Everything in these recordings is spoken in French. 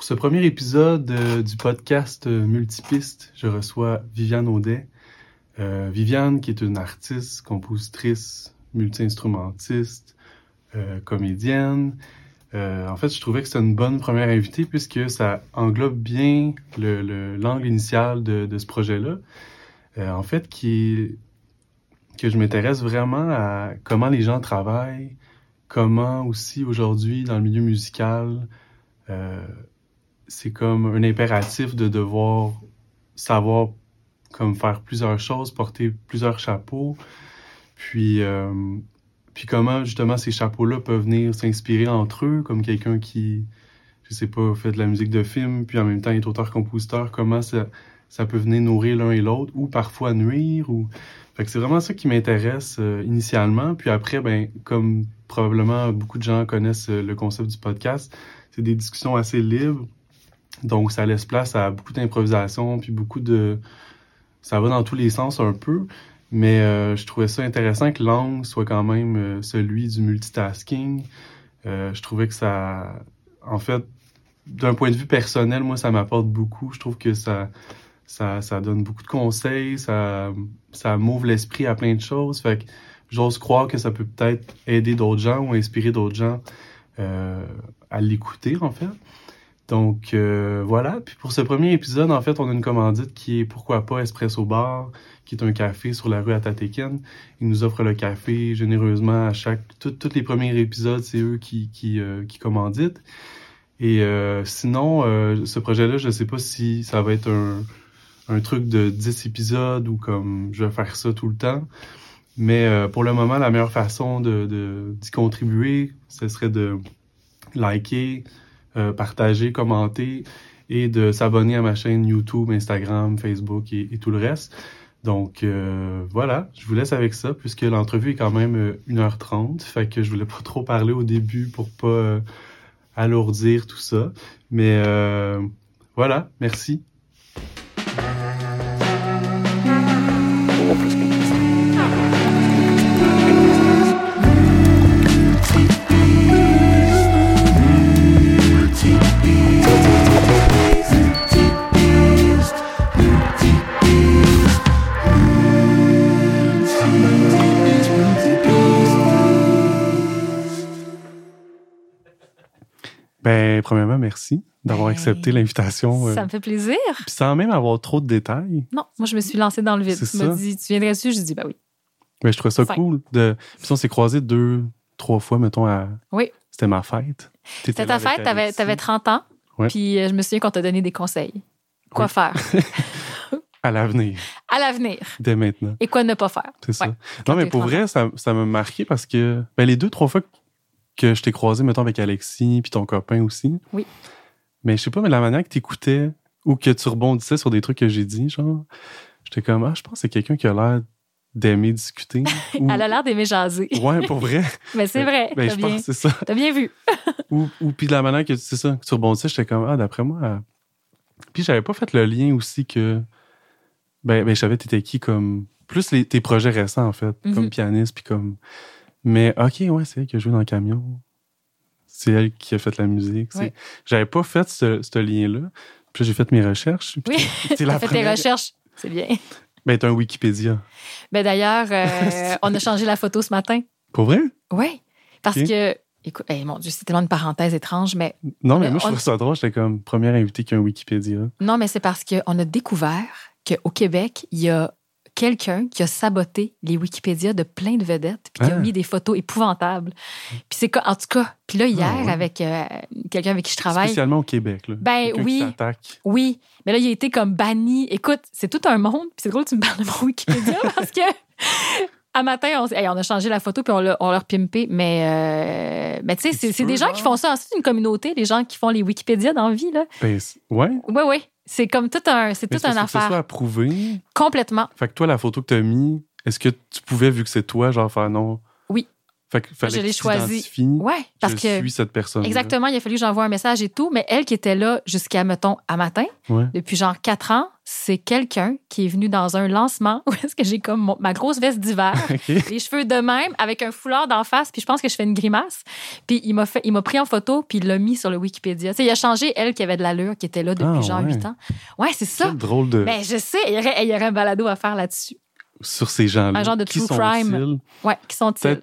Pour ce premier épisode euh, du podcast euh, Multipiste, je reçois Viviane Audet. Euh, Viviane, qui est une artiste, compositrice, multi-instrumentiste, comédienne. En fait, je trouvais que c'était une bonne première invitée puisque ça englobe bien le, le- l'angle initial de, ce projet-là. En fait, qui que je m'intéresse vraiment à comment les gens travaillent, comment aussi aujourd'hui dans le milieu musical, c'est comme un impératif de devoir savoir comme faire plusieurs choses, porter plusieurs chapeaux, puis euh, puis comment justement ces chapeaux-là peuvent venir s'inspirer entre eux, comme quelqu'un qui, je sais pas, fait de la musique de film, puis en même temps est auteur-compositeur, comment ça, ça peut venir nourrir l'un et l'autre, ou parfois nuire, ou... Fait que c'est vraiment ça qui m'intéresse euh, initialement, puis après, ben, comme probablement beaucoup de gens connaissent euh, le concept du podcast, c'est des discussions assez libres, donc ça laisse place à beaucoup d'improvisation, puis beaucoup de... Ça va dans tous les sens un peu, mais euh, je trouvais ça intéressant que l'angle soit quand même euh, celui du multitasking. Euh, je trouvais que ça... En fait, d'un point de vue personnel, moi, ça m'apporte beaucoup. Je trouve que ça, ça, ça donne beaucoup de conseils, ça, ça m'ouvre l'esprit à plein de choses. Fait que j'ose croire que ça peut peut-être aider d'autres gens ou inspirer d'autres gens à l'écouter, en fait. Donc euh, voilà. Puis pour ce premier épisode, en fait, on a une commandite qui est pourquoi pas Espresso Bar, qui est un café sur la rue Atatéken. Ils nous offrent le café généreusement à chaque. Tous les premiers épisodes, c'est eux qui, qui, euh, commanditent. Et euh, sinon, ce projet-là, je sais pas si ça va être un, truc de 10 épisodes ou comme je vais faire ça tout le temps. Mais pour le moment, la meilleure façon de, de, d'y contribuer, ce serait de liker, euh, partager, commenter et de s'abonner à ma chaîne YouTube, Instagram, Facebook et, tout le reste. Donc euh, voilà, je vous laisse avec ça puisque l'entrevue est quand même euh, 1h30, fait que je voulais pas trop parler au début pour pas euh, alourdir tout ça. Mais euh, voilà, merci. Ben, premièrement, merci d'avoir Ben, accepté l'invitation. euh, Ça me fait plaisir. Puis sans même avoir trop de détails. Non, moi, je me suis lancée dans le vide. Tu m'as dit, tu viendrais dessus? J'ai dit, bah oui. Mais je trouvais ça cool. De... Puis on s'est croisés deux, trois fois, mettons, à... Oui. C'était ma fête. C'était ta fête, t'avais, t'avais 30 ans. Ouais. Puis euh, je me souviens qu'on t'a donné des conseils. Quoi Oui. faire? À l'avenir, à l'avenir dès maintenant. et quoi ne pas faire. C'est ça. Non, mais pour 30 vrai, ça, ça m'a marqué parce que ben, les deux, trois fois que je t'ai croisé, mettons, avec Alexis puis ton copain aussi. Oui. Mais je sais pas, mais la manière que t'écoutais ou que tu rebondissais sur des trucs que j'ai dit, genre, j'étais comme, ah, je pense que c'est quelqu'un qui a l'air d'aimer discuter. ou... Elle a l'air d'aimer jaser. Ouais, pour vrai. Mais c'est vrai. Ben, t'as, je bien, pense que c'est ça. t'as bien vu. Ou, ou puis de la manière que c'est ça, que tu rebondissais, j'étais comme ah d'après moi. euh, Puis j'avais pas fait le lien aussi que ben ben je savais t'étais qui comme plus les, tes projets récents en fait, Mhm. comme pianiste puis comme mais ok ouais c'est elle qui a joué dans le camion. C'est elle qui a fait la musique. Oui. J'avais pas fait ce, ce lien-là. Puis j'ai fait mes recherches. Puis Oui. t'es la T'as fait tes recherches. C'est bien. Ben, t'as un Wikipédia. Ben d'ailleurs, euh, on a changé la photo ce matin. Pour vrai? Oui. Parce que, écoute, mon Dieu, c'est tellement une parenthèse étrange, mais Non, mais Mais moi, je on- trouve ça drôle. J'étais comme première invitée qui a un Wikipédia. non, mais c'est parce qu'on a découvert qu'au Québec, il y a quelqu'un qui a saboté les Wikipédia de plein de vedettes, puis qui a Ah. mis des photos épouvantables. Puis c'est quoi, en tout cas, puis là, hier, Ah ouais. avec euh, quelqu'un avec qui je travaille, Spécialement au Québec. Là. Ben oui. Qui oui, mais là, il a été comme banni. Écoute, c'est tout un monde, puis c'est drôle que tu me parles de mon Wikipédia parce que. À matin, on, s- hey, on a changé la photo puis on l'a on l'a repimpé. Mais, euh, mais tu sais, c'est des gens qui font ça. C'est une communauté, les gens qui font les Wikipédia dans la vie. Là. Ben, ouais. Oui, oui. C'est comme tout un, c'est c'est une parce que ça soit affaire. approuvé. Complètement. Fait que toi, la photo que t'as mis, est-ce que tu pouvais, vu que c'est toi, genre faire non? Fait que fallait Je l'ai choisi. Ouais, parce je que. suis cette personne. Exactement, il a fallu que j'envoie un message et tout, mais elle qui était là jusqu'à, mettons, à matin, Ouais. depuis genre quatre ans, c'est quelqu'un qui est venu dans un lancement où est-ce que j'ai comme mon- ma grosse veste d'hiver, les cheveux de même, avec un foulard d'en face, puis je pense que je fais une grimace. Puis il m'a fait, il m'a pris en photo, puis il l'a mis sur le Wikipédia. Tu sais, il a changé elle qui avait de l'allure, qui était là depuis Ah, genre ouais. huit ans. Ouais, c'est ça. Drôle de. Mais je sais, il y aurait, il y aurait un balado à faire là-dessus. Sur ces gens-là. Un genre de qui true crime. Ouais, qui sont-ils?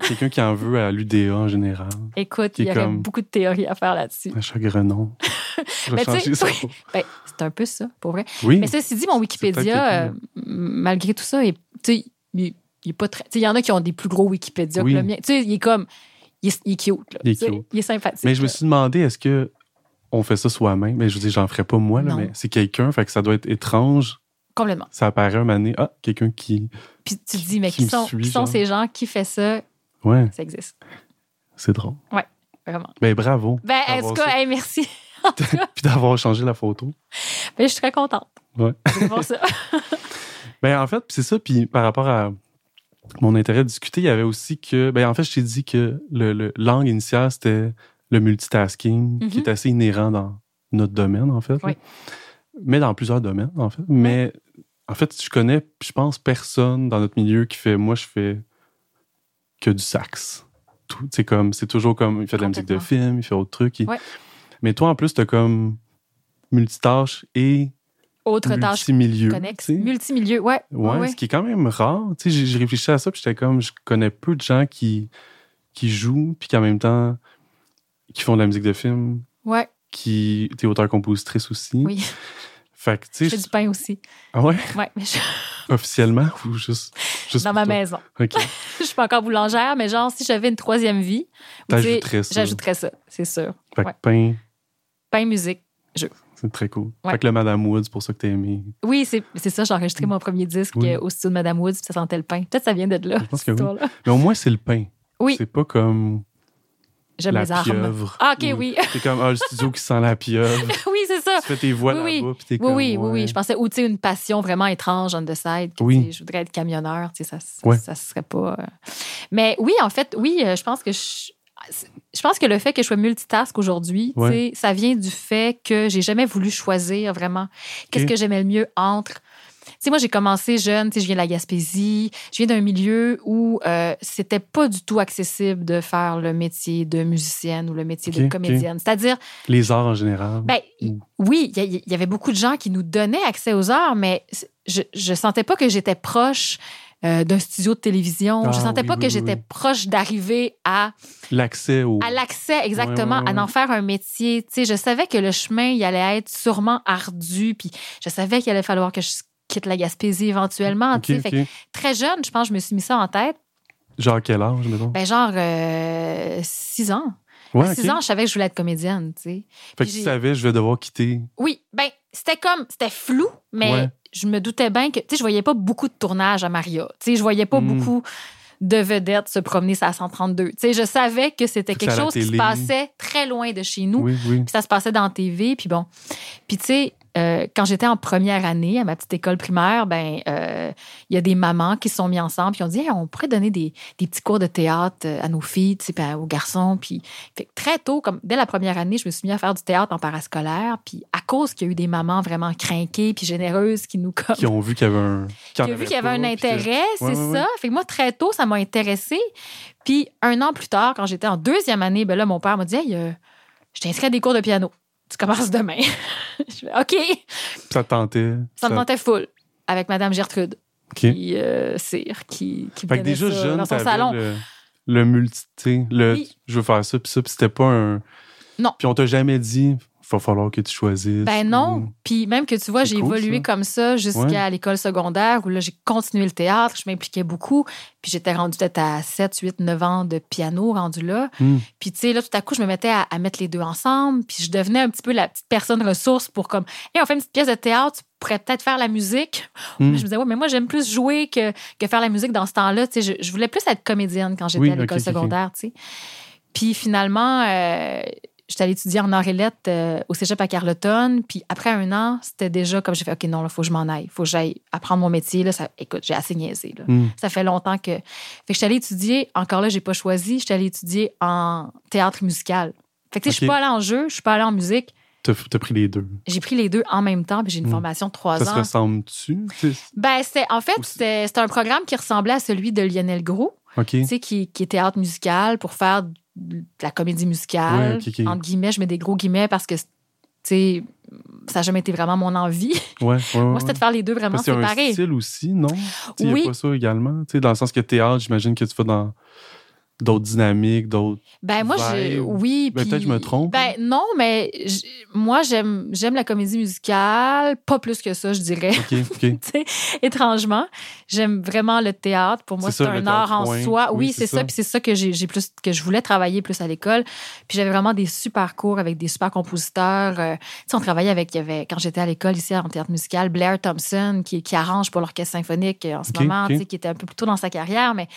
Quelqu'un qui en veut à l'UDA en général. Écoute, il y aurait comme- beaucoup de théories à faire là-dessus. Un chagrenon. Mais tu sais, changer ça. oui. Ben, c'est un peu ça, pour vrai. Oui. Mais ceci dit, mon Wikipédia, euh, malgré tout ça, est- il, il est pas très. Il y en a qui ont des plus gros Wikipédia Oui. que le mien. Tu sais, il est comme. Il est, il est cute. Là, Il est cute. Il est sympathique. Mais je me suis demandé, est-ce que on fait ça soi-même? Mais je dire, j'en ferais pas moi, là, mais c'est quelqu'un, fait que ça doit être étrange. Complètement. Ça apparaît un moment donné, ah, quelqu'un qui. Puis tu te dis, mais Qui sont, suit, qui sont ces gens qui font ça? Ouais, Ça existe. c'est drôle. Vraiment. Ben bravo. Ben, en tout cas, hey, merci. Puis d'avoir changé la photo. Ben, je suis très contente. Ouais. voir ça. Ben en fait, c'est ça. Puis par rapport à mon intérêt de discuter, il y avait aussi que, ben en fait, je t'ai dit que le, le langue initiale c'était le multitasking, qui Mhm. est assez inhérent dans notre domaine en fait. là. Oui. Mais dans plusieurs domaines en fait. Mais en fait, je connais, je pense, personne dans notre milieu qui fait, moi, je fais que du sax. Tout, c'est comme, c'est toujours comme, il fait de la musique de film, il fait autre truc. il- Ouais. Mais toi, en plus, t'as comme multitâche et Autre tâche multimilieu. connexe. Multimilieu, ouais. Ouais, ce qui est quand même rare. Tu sais, j'ai- réfléchi à ça, puis j'étais comme, je connais peu de gens qui, qui jouent, puis qui en même temps, qui font de la musique de film, Ouais, qui, t'es auteur-compositrice aussi. oui. Fait que, Je tu fais sais, du pain aussi. ah ouais, Ouais, mais je- officiellement, ou juste, juste dans ma toi? maison. OK. Je suis pas encore boulangère, mais genre, si j'avais une troisième vie, ça. j'ajouterais ça, c'est sûr. Fait que ouais. pain, Pain, musique. c'est très cool. Ouais. Fait que le Madame Wood, c'est pour ça que t'as aimé. Oui, c'est ça, j'ai enregistré mon premier disque Oui. au studio de Madame Woods, puis ça sentait le pain. Peut-être ça vient de là, Je pense cette que oui. histoire-là. Mais au moins, c'est le pain. Oui. C'est pas comme J'aime les armes. pieuvre. Ah, OK, ou- oui. C'est comme, ah, le studio qui sent la pieuvre. oui, c'est ça. tu fais tes voix Oui, oui. là-bas, puis t'es Oui, comme, oui, oui, ouais. oui. Je pensais, ou tu sais, une passion vraiment étrange on the side. que, Oui. Je voudrais être camionneur, tu sais, ça, ça, Ouais. ça serait pas. euh. Mais oui, en fait, oui, euh, je pense que je. Je pense que le fait que je sois multitask aujourd'hui, tu Ouais. sais, ça vient du fait que j'ai jamais voulu choisir vraiment qu'est-ce que j'aimais le mieux entre. Sais, moi, j'ai commencé jeune, tu sais, je viens de la Gaspésie, je viens d'un milieu où euh, c'était pas du tout accessible de faire le métier de musicienne ou le métier de comédienne. C'est-à-dire, Les arts en général. ben, Ou- oui, il y, avait beaucoup de gens qui nous donnaient accès aux arts, mais je, je sentais pas que j'étais proche euh, d'un studio de télévision. Ah, je sentais oui, pas oui, que oui, j'étais proche d'arriver à, L'accès au. à l'accès exactement, Ouais, ouais, ouais. à en faire un métier. Tu sais, je savais que le chemin, il allait être sûrement ardu, puis je savais qu'il allait falloir que je quitte la Gaspésie éventuellement. Fait que très jeune, je pense, je me suis mis ça en tête. Genre quel âge, mettons? Ben, genre, euh, six ans. ouais, À ans, je savais que je voulais être comédienne, tu sais. Fait que tu savais, je vais devoir quitter. Oui, ben c'était comme c'était flou, mais Ouais. je me doutais bien que tu sais je voyais pas beaucoup de tournages à Maria. Tu sais je voyais pas Mm. beaucoup de vedettes se promener sur la 132. Tu sais je savais que c'était quelque chose qui se passait très loin de chez nous. Oui, oui. Puis ça se passait dans la TV, puis bon. Puis tu sais, euh, quand j'étais en première année à ma petite école primaire, ben euh, il y a des mamans qui se sont mis ensemble puis ont dit Hey, on pourrait donner des, des petits cours de théâtre euh, à nos filles, tu sais, aux garçons. Puis fait très tôt, comme dès la première année, je me suis mis à faire du théâtre en parascolaire. Puis à cause qu'il y a eu des mamans vraiment crinquées puis généreuses qui nous comme Qui ont vu qu'il y avait un. qui a vu qu'il y avait un intérêt, c'est Ouais, ouais, ça. Fait que moi, très tôt, ça m'a intéressé. Puis un an plus tard, quand j'étais en deuxième année, ben là, mon père m'a dit Hey, euh, je t'ai inscrit à des cours de piano. Tu commences demain. je fais OK. Ça te tentait. Ça me tentait full avec Madame Gertrude, OK. qui, euh, Cyr, qui, qui Fait que déjà ça jeune, dans son salon. le, le multi, le Oui. je veux faire ça, puis ça, puis c'était pas un. Non. Puis on t'a jamais dit, va falloir que tu choisisses. Ben non. ou- Puis même que tu vois, j'ai cool, évolué ça. comme ça jusqu'à Ouais. l'école secondaire où là, j'ai continué le théâtre, je m'impliquais beaucoup. Puis j'étais rendue peut-être à 7, 8, 9 ans de piano rendu là. Hmm. Puis tu sais, là, tout à coup, je me mettais à, à mettre les deux ensemble. Puis je devenais un petit peu la petite personne ressource pour comme, hey, on fait une petite pièce de théâtre, tu pourrais peut-être faire la musique. Hmm. Je me disais, ouais, mais moi, j'aime plus jouer que, que faire la musique dans ce temps-là. Tu sais, je, je voulais plus être comédienne quand j'étais Oui, à l'école secondaire, tu sais. Puis finalement, euh, j'étais allée étudier en arts et lettres euh, au cégep à Carleton. Puis après un an, c'était déjà comme j'ai fait, OK, non, il faut que je m'en aille. Il faut que j'aille apprendre mon métier. Là, ça, écoute, j'ai assez niaisé. Là. Hmm. Ça fait longtemps que. Fait que j'étais allée étudier, encore là, j'ai pas choisi, j'étais allée étudier en théâtre musical. Fait que, tu sais, je suis pas allée en jeu, je suis pas allée en musique. T'as t'as pris les deux. J'ai pris les deux en même temps, puis j'ai une Hmm. formation de trois Ça se ans. ressemble-tu? Ben, c'était, en fait, c'était, un programme qui ressemblait à celui de Lionel Gros, tu sais, qui, qui est théâtre musical pour faire de la comédie musicale. Ouais, ok, ok. Entre guillemets, je mets des gros guillemets parce que, tu sais, ça n'a jamais été vraiment mon envie. Ouais. Moi, c'était de faire les deux vraiment y a un séparés. style aussi, non? Il Oui. a pas ça également. Dans le sens que théâtre, j'imagine que tu vas dans d'autres dynamiques, d'autres. Ben moi, oui. Ben, peut-être que je me trompe. Ben non, mais moi j'aime j'aime la comédie musicale, pas plus que ça, je dirais. OK, OK. Étrangement, j'aime vraiment le théâtre. Pour moi, C'est un art en point. soi. Oui, Oui, c'est ça. ça. Puis c'est ça que j'ai plus que je voulais travailler plus à l'école. Puis j'avais vraiment des super cours avec des super compositeurs. Euh, tu sais, on travaillait avec il y avait quand j'étais à l'école ici en théâtre musical, Blair Thompson qui, qui arrange pour l'orchestre symphonique euh, en ce moment, ok. tu sais, qui était un peu plus tôt dans sa carrière, mais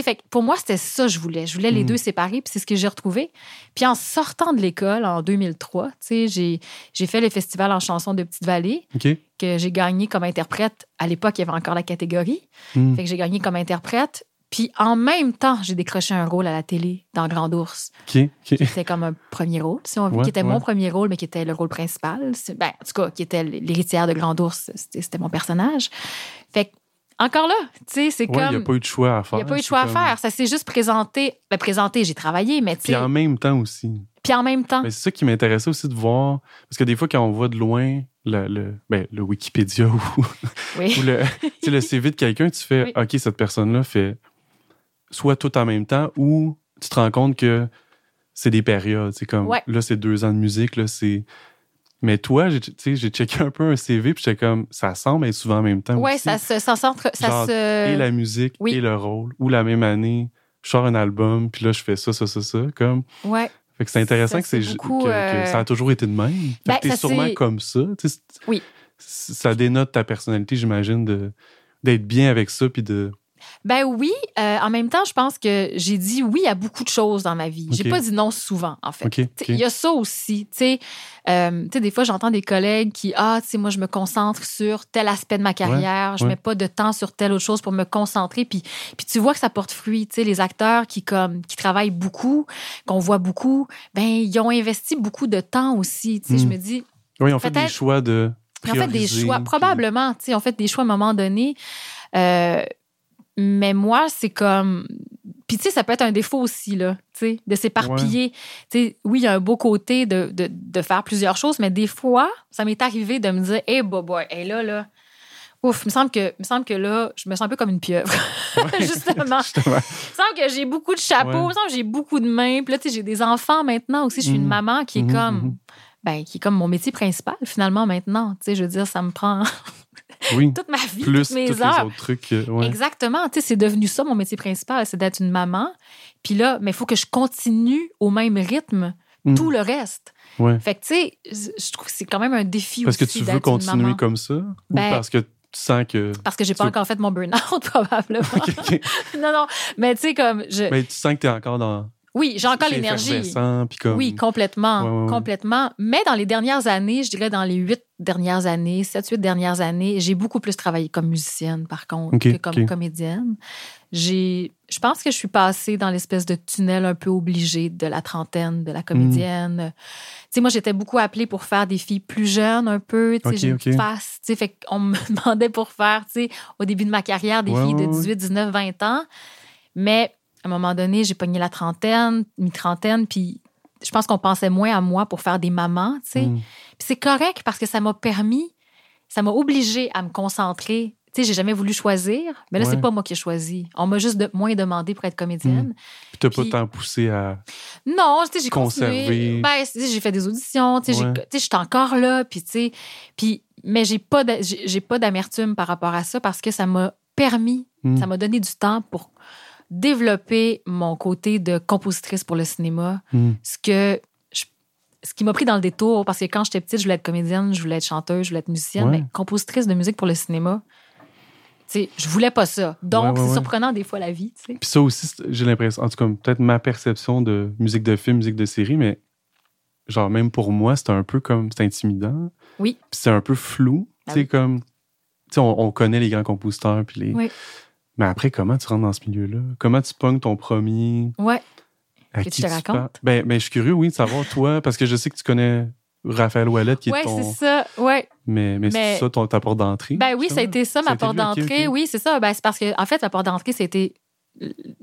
fait que pour moi c'était ça que je voulais. Je voulais les Mm. deux séparés, puis c'est ce que j'ai retrouvé. Puis en sortant de l'école en 2003, tu sais, j'ai j'ai fait le festival en chanson de Petite Vallée OK. que j'ai gagné comme interprète. À l'époque, il y avait encore la catégorie. Hmm. Fait que j'ai gagné comme interprète. Puis en même temps, j'ai décroché un rôle à la télé dans Grand Ours. OK. C'était comme un premier rôle, si on veut, Ouais, qui était ouais. mon premier rôle, mais qui était le rôle principal. C'est- Ben, en tout cas, qui était l'héritière de Grand Ours. C'était c'était mon personnage. Fait que, encore là, tu sais, c'est Ouais, il n'y a comme. pas eu de choix à Il faire. n'y a pas eu de choix à comme- faire. Ça s'est juste présenté. Ben, présenté, j'ai travaillé, mais tu Puis sais. en même temps aussi. Puis en même temps. Mais c'est ça qui m'intéressait aussi de voir. Parce que des fois, quand on voit de loin le, le, ben, le Wikipédia ou, Oui. ou le, le CV de quelqu'un, tu fais Oui. OK, cette personne-là fait soit tout en même temps ou tu te rends compte que c'est des périodes. C'est comme Ouais. là, c'est deux ans de musique, là, c'est. Mais toi, j'ai checké un peu un CV, puis j'étais comme, ça semble être souvent en même temps. Aussi. ça se, ça centre- ça Genre, se. Et la musique oui. et le rôle. Ou la même année, je sors un album, puis là, je fais ça, ça, ça, ça. Comme. Ouais. Fait que c'est intéressant Ça, que, c'est que, euh, ça a toujours été de même. Fait Ben, que t'es sûrement comme ça. Oui. Ça dénote ta personnalité, j'imagine, de d'être bien avec ça, puis de. Ben oui. euh, en même temps, je pense que j'ai dit oui à beaucoup de choses dans ma vie. J'ai pas dit non souvent, en fait. Il y a ça aussi. Tu sais, Euh, des fois, j'entends des collègues qui, ah, tu sais, moi, je me concentre sur tel aspect de ma carrière. je ouais. mets pas de temps sur telle autre chose pour me concentrer. Puis, puis tu vois que ça porte fruit. Tu sais, les acteurs qui, comme, qui travaillent beaucoup, qu'on voit beaucoup, ben, ils ont investi beaucoup de temps aussi. Tu sais, je Mm. me dis, Oui, on fait des choix de. ils ont fait des choix, puis- probablement, tu sais, ils ont fait des choix à un moment donné. Euh, mais moi, c'est comme. Puis, tu sais, ça peut être un défaut aussi, là, tu sais, de s'éparpiller. Tu sais, oui, il y a un beau côté de, de, de faire plusieurs choses, mais des fois, ça m'est arrivé de me dire, hé, hey, boy, hey, là, là, ouf, il me semble que, me semble que là, je me sens un peu comme une pieuvre. Justement. Justement. Il me semble que j'ai beaucoup de chapeaux, Ouais. il me semble que j'ai beaucoup de mains. Puis là, tu sais, j'ai des enfants maintenant aussi. Je suis une Mhm. maman qui est Mhm, comme. mhm. Ben, qui est comme mon métier principal, finalement, maintenant. Tu sais, je veux dire, ça me prend Oui. toute ma vie, Plus toutes mes tous les heures. autres trucs. euh, ouais. Exactement. Tu sais, c'est devenu ça, mon métier principal, c'est d'être une maman. Puis là, mais il faut que je continue au même rythme Mm. tout le reste. Ouais. Fait que, tu sais, je trouve que c'est quand même un défi Parce que aussi tu veux d'être une continuer comme ça? Ben- ou parce que tu sens que. Parce que j'ai pas tu- encore fait mon burn-out, probablement. Non, non. Mais tu sais, comme, je... Mais tu sens que tu es encore dans. Oui, j'ai encore l'énergie. comme. Oui, complètement. Ouais, ouais, ouais. Complètement. Mais dans les dernières années, je dirais dans les huit dernières années, sept, huit dernières années, j'ai beaucoup plus travaillé comme musicienne, par contre, que comme comédienne. J'ai, je pense que je suis passée dans l'espèce de tunnel un peu obligé de la trentaine, de la comédienne. Tu sais, moi, j'étais beaucoup appelée pour faire des filles plus jeunes un peu. Tu sais, j'ai une ok. petite face. Tu sais, fait qu'on me demandait pour faire, tu sais, au début de ma carrière, des filles de ouais, ouais. 18, 19, 20 ans. Mais à un moment donné, j'ai pogné la trentaine, mi-trentaine, puis je pense qu'on pensait moins à moi pour faire des mamans, tu sais. Mm. Puis c'est correct parce que ça m'a permis, ça m'a obligé à me concentrer. Tu sais, j'ai jamais voulu choisir, mais là, Ouais. c'est pas moi qui ai choisi. On m'a juste de, moins demandé pour être comédienne. Puis t'as pas tant poussé à. Non, tu sais, j'ai continué. Ben, tu sais, j'ai fait des auditions, tu sais, Ouais. je suis encore là, puis tu sais, puis mais j'ai pas j'ai pas d'amertume par rapport à ça parce que ça m'a permis, Mm. ça m'a donné du temps pour développer mon côté de compositrice pour le cinéma, Mm. ce que je- ce qui m'a pris dans le détour parce que quand j'étais petite, je voulais être comédienne, je voulais être chanteuse, je voulais être musicienne, Ouais. mais compositrice de musique pour le cinéma, sais, je voulais pas ça. Donc Ouais, ouais, c'est surprenant des fois la vie. Puis ça aussi, j'ai l'impression, en tout cas, peut-être ma perception de musique de film, musique de série, mais genre, même pour moi, c'était un peu comme, c'est intimidant. Oui. Puis c'est un peu flou. Ah tu sais, oui. comme, tu sais, on, on connaît les grands compositeurs, puis les. Oui. Mais après, comment tu rentres dans ce milieu-là? Comment tu pognes ton premier? Ouais. À Que qui tu te tu racontes? Ben, ben, je suis curieux, oui, de savoir, toi, parce que je sais que tu connais Raphaël Ouellet, qui Ouais, est ton. c'est ça. Ouais. Mais, mais, Mais- c'est ça ton, ta porte d'entrée? Ben oui, ça a été ça, ma porte d'entrée. Oui, c'est ça. Ben, c'est parce que, en fait, ma porte d'entrée, c'était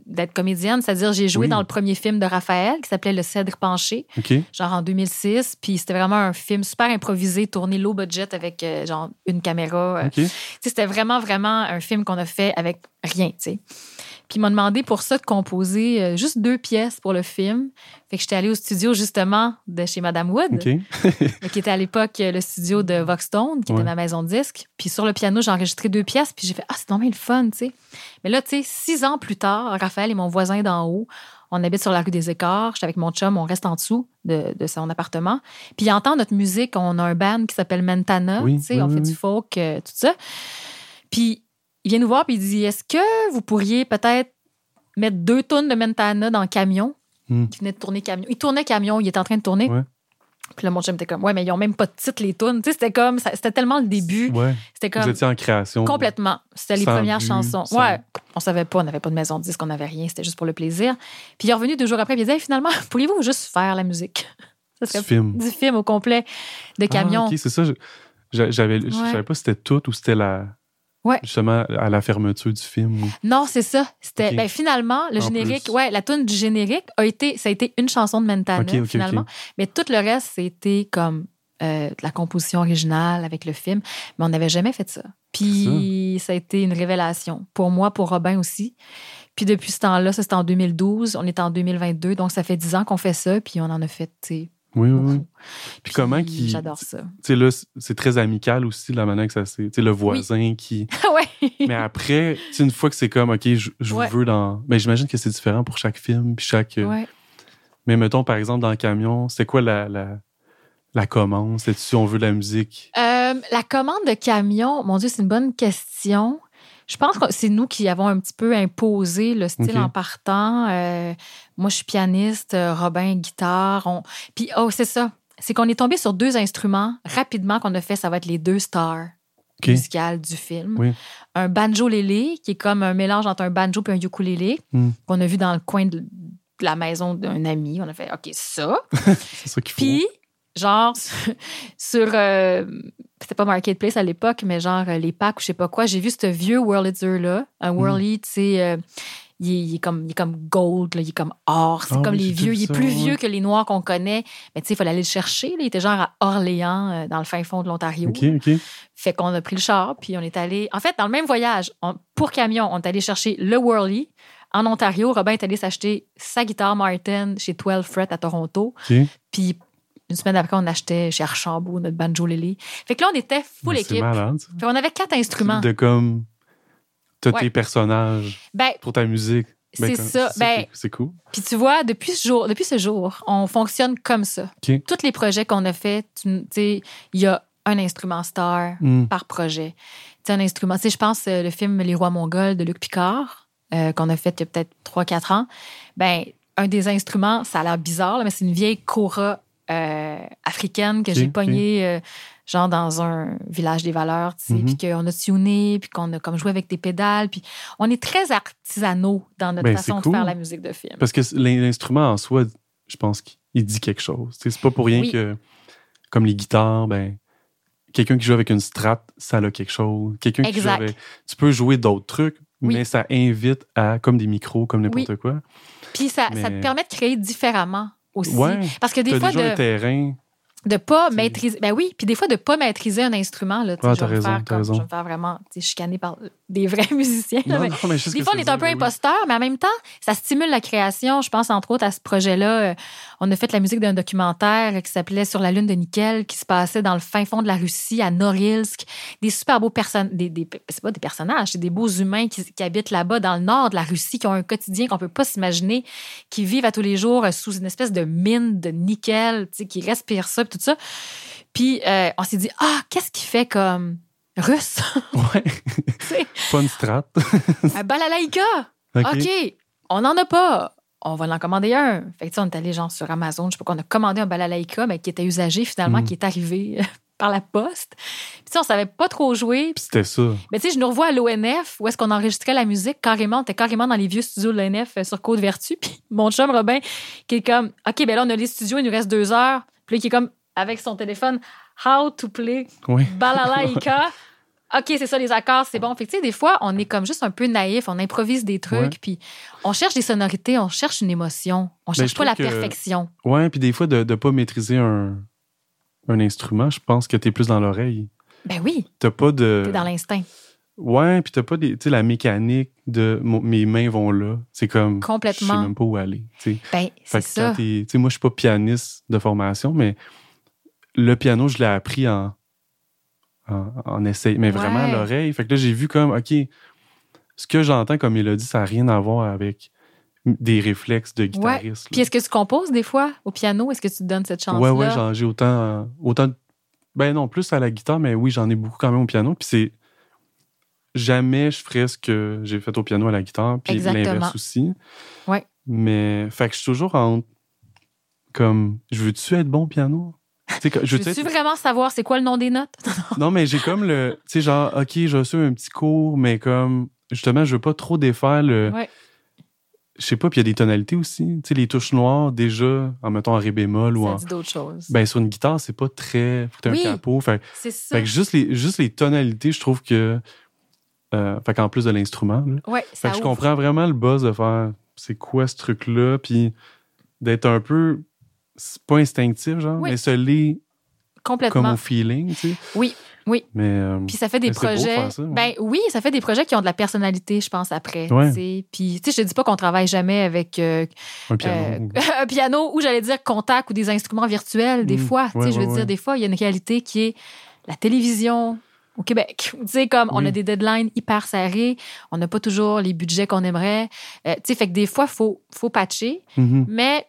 d'être comédienne. C'est-à-dire, j'ai joué Oui. dans le premier film de Raphaël qui s'appelait Le Cèdre penché, genre en 2006. Puis c'était vraiment un film super improvisé, tourné low budget avec euh, genre une caméra. euh, C'était vraiment, vraiment un film qu'on a fait avec rien, tu sais. Puis il m'a demandé pour ça de composer euh, juste deux pièces pour le film. Fait que j'étais allée au studio justement de chez Madame Wood, qui était à l'époque euh, le studio de Voxstone, qui Ouais. était ma maison de disques. Puis sur le piano, j'ai enregistré deux pièces, puis j'ai fait Ah, c'est vraiment le fun, tu sais. Mais là, tu sais, six ans plus tard, Raphaël est mon voisin d'en haut. On habite sur la rue des Écarts. J'étais avec mon chum, on reste en dessous de, de son appartement. Puis il entend notre musique. On a un band qui s'appelle Mentana. Oui, tu sais, oui, on oui, fait du folk, euh, tout ça. Puis il vient nous voir puis il dit Est-ce que vous pourriez peut-être mettre deux tonnes de Mentana dans le camion? Hmm. qui venait de tourner camion Il tournait camion, il était en train de tourner. Ouais. Puis là, mon chum était comme Ouais, mais ils ont même pas de titre, les tunes. Tu sais, c'était comme C'était tellement le début. Ouais. C'était Vous comme. étiez en création. Complètement. C'était les premières but, chansons. sans- Ouais. On savait pas, on n'avait pas de maison de disque, on n'avait rien, c'était juste pour le plaisir. Puis il est revenu deux jours après, puis il disait Hey, finalement, pourriez-vous juste faire la musique? Ça Du film. du film au complet de camion. Ah, OK, c'est ça. je- j'a- J'avais, je Ouais. savais pas si c'était tout ou c'était la. Ouais. Justement, à la fermeture du film. ou- Non, c'est ça. C'était ben, finalement le En générique. plus. Ouais, la tune du générique a été, ça a été une chanson de Mentana finalement, mais tout le reste c'était comme euh, la composition originale avec le film, mais on n'avait jamais fait ça. Puis ça. a été une révélation pour moi, pour Robin aussi. Puis depuis ce temps-là, ça c'était en 2012, on est en 2022, donc ça fait dix ans qu'on fait ça, puis on en a fait, tu sais, Oui, oui. Puis comment qui. J'adore ça. Tu sais, là, c'est- très amical aussi, la manière que ça s'est. Tu sais, le voisin qui. ouais. Mais après, tu sais, une fois que c'est comme, OK, je, je Ouais. veux dans. Mais j'imagine que c'est différent pour chaque film, puis chaque. euh, ouais. Mais mettons, par exemple, dans le camion, c'est quoi la, la, la commande? C'est si on veut de la musique? Euh, la commande de camion, mon Dieu, c'est une bonne question. Je pense que c'est nous qui avons un petit peu imposé le style en partant. Euh, moi, je suis pianiste, euh, Robin, guitare. On... Puis, oh, c'est ça. C'est qu'on est tombé sur deux instruments rapidement qu'on a fait. Ça va être les deux stars musicales du film. Oui. Un banjo-lélé, qui est comme un mélange entre un banjo et un ukulélé, Hmm. qu'on a vu dans le coin de de la maison d'un ami. On a fait, OK, ça. C'est ça qu'il faut. Puis, genre, sur. euh, c'était pas Marketplace à l'époque, mais genre euh, les packs ou je sais pas quoi, j'ai vu ce vieux Wurlitzer-là. Un Whirly, tu sais. euh, il, est, il est comme, il est comme gold, là, il est comme or. C'est Ah comme oui, les vieux. Il est ça, plus ouais. vieux que les noirs qu'on connaît. Mais tu sais, il fallait aller le chercher. là. Il était genre à Orléans, euh, dans le fin fond de l'Ontario. OK, OK. Fait qu'on a pris le char, puis on est allé. En fait, dans le même voyage, on- pour camion, on est allé chercher le Whirly. En Ontario, Robin est allé s'acheter sa guitare Martin chez 12 Fret à Toronto. Puis une semaine après, on achetait chez Archambault notre banjo lélé. Fait que là, on était full C'est équipe. malade. ça. Fait qu'on avait quatre instruments. De comme. T'as Ouais. tes personnages Ben, pour ta musique. Ben, c'est ça. Ben, C'est cool. puis tu vois, depuis ce jour, depuis ce jour, on fonctionne comme ça. OK. Tous les projets qu'on a faits, tu sais, il y a un instrument star Hmm. par projet. Tu sais, un instrument. Tu sais, je pense euh, le film Les Rois Mongols de Luc Picard, euh, qu'on a fait il y a peut-être 3-4 ans. Ben, un des instruments, ça a l'air bizarre, là, mais c'est une vieille euh, africaine que j'ai pognée, euh, genre dans un village des valeurs, tu sais, Mhm. puis qu'on a tuné, puis qu'on a comme joué avec des pédales, puis on est très artisanaux dans notre Ben, façon de faire la musique de film. Parce que l'instrument en soi, je pense qu'il dit quelque chose. Tu sais, C'est pas pour rien Oui. que, comme les guitares, ben, quelqu'un qui joue avec une strat, ça a quelque chose. Quelqu'un qui joue avec. Tu peux jouer d'autres trucs, Oui. mais ça invite à, comme des micros, comme n'importe quoi. Puis ça, ça te permet de créer différemment aussi. Ouais. Parce que des fois, déjà de, un terrain. de pas maîtriser. Ben oui, puis des fois, de pas maîtriser un instrument. Là, Ah, je, vais raison, faire comme- je vais me faire vraiment chicaner par des vrais musiciens. là, Non, mais non, mais je sais ce des fois, on est un peu oui, imposteur, mais en même temps, ça stimule la création. Je pense, entre autres, à ce projet-là. euh, On a fait la musique d'un documentaire qui s'appelait Sur la lune de nickel, qui se passait dans le fin fond de la Russie, à Norilsk. Des super beaux personnages. Des, des- c'est pas des personnages, c'est des beaux humains qui, qui habitent là-bas, dans le nord de la Russie, qui ont un quotidien qu'on peut pas s'imaginer, qui vivent à tous les jours euh, sous une espèce de mine de nickel, qui respirent ça, tout ça. Puis euh, on s'est dit, ah, qu'est-ce qui fait comme russe? Ouais. Pas une strat. un balalaïka! OK. OK, on n'en a pas. On va en commander un. Fait que, tu sais, on est allé genre sur Amazon, je sais pas qu'on a commandé un balalaïka, mais qui était usagé finalement, Mm. qui est arrivé par la poste. Puis, on savait pas trop jouer. Puis c'était ça. Mais tu sais, je nous revois à l'ONF où est-ce qu'on enregistrait la musique carrément. On était carrément dans les vieux studios de l'ONF euh, sur Côte-Vertu. Puis mon chum Robin qui est comme, OK, ben là, on a les studios, il nous reste deux heures. Puis là, qui est comme, avec son téléphone, How to play Oui. balalaïka. OK, c'est ça, les accords, c'est bon. Fait que, tu sais, des fois, on est comme juste un peu naïf, on improvise des trucs, puis on cherche des sonorités, on cherche une émotion. On cherche je pas la que- perfection. Ouais, puis des fois, de ne pas maîtriser un, un instrument, je pense que t'es plus dans l'oreille. Ben oui, T'as pas de. t'es dans l'instinct. Ouais, puis t'as pas des. Tu sais, la mécanique de mes mains vont là. C'est comme. Complètement. Je sais même pas où aller. tu. Ben, c'est quand ça. t'es- Tu sais, moi, je suis pas pianiste de formation, mais le piano, je l'ai appris en, en, en essai, mais vraiment à l'oreille. Fait que là, j'ai vu comme, OK, ce que j'entends comme mélodie, ça n'a rien à voir avec des réflexes de guitariste. Puis est-ce que tu composes des fois au piano? Est-ce que tu te donnes cette chance-là? Ouais, ouais, j'en- j'ai autant, autant. de- Ben non, plus à la guitare, mais oui, j'en ai beaucoup quand même au piano. Puis c'est. Jamais je ferais ce que j'ai fait au piano à la guitare, puis l'inverse aussi. Ouais. Mais, fait que je suis toujours en. Comme, je veux-tu être bon au piano? Je veux-tu être- vraiment savoir c'est quoi le nom des notes? Non, mais j'ai comme le. Tu sais, genre, OK, j'ai reçu un petit cours, mais comme. Justement, je veux pas trop défaire le. Ouais. Je sais pas, puis il y a des tonalités aussi. Tu sais, les touches noires, déjà, en mettant en ré bémol ou Ça en. dit d'autres choses. Ben, sur une guitare, c'est pas très. Faut que t'aies Oui. un capot. Fait, c'est ça. fait que juste les, juste les tonalités, je trouve que. Euh, fait qu'en plus de l'instrument, là. Ouais, Fait ça que je comprends vraiment le buzz de faire c'est quoi ce truc-là, puis d'être un peu. C'est pas instinctif, genre, Oui. mais se comme Complètement. au feeling, tu sais. Oui, oui. Mais. euh, Puis ça fait des projets. faire ça, ouais. Ben oui, ça fait des projets qui ont de la personnalité, je pense, après. Ouais. tu sais. Puis, tu sais, je te dis pas qu'on travaille jamais avec euh, un piano. euh, ou- un piano ou j'allais dire contact ou des instruments virtuels, des Mm. fois. Tu sais, Ouais, je veux dire, des fois, il y a une réalité qui est la télévision au Québec. Tu sais, comme on a des deadlines hyper serrés, on n'a pas toujours les budgets qu'on aimerait. Euh, tu sais, fait que des fois, il faut, faut patcher. Mhm. Mais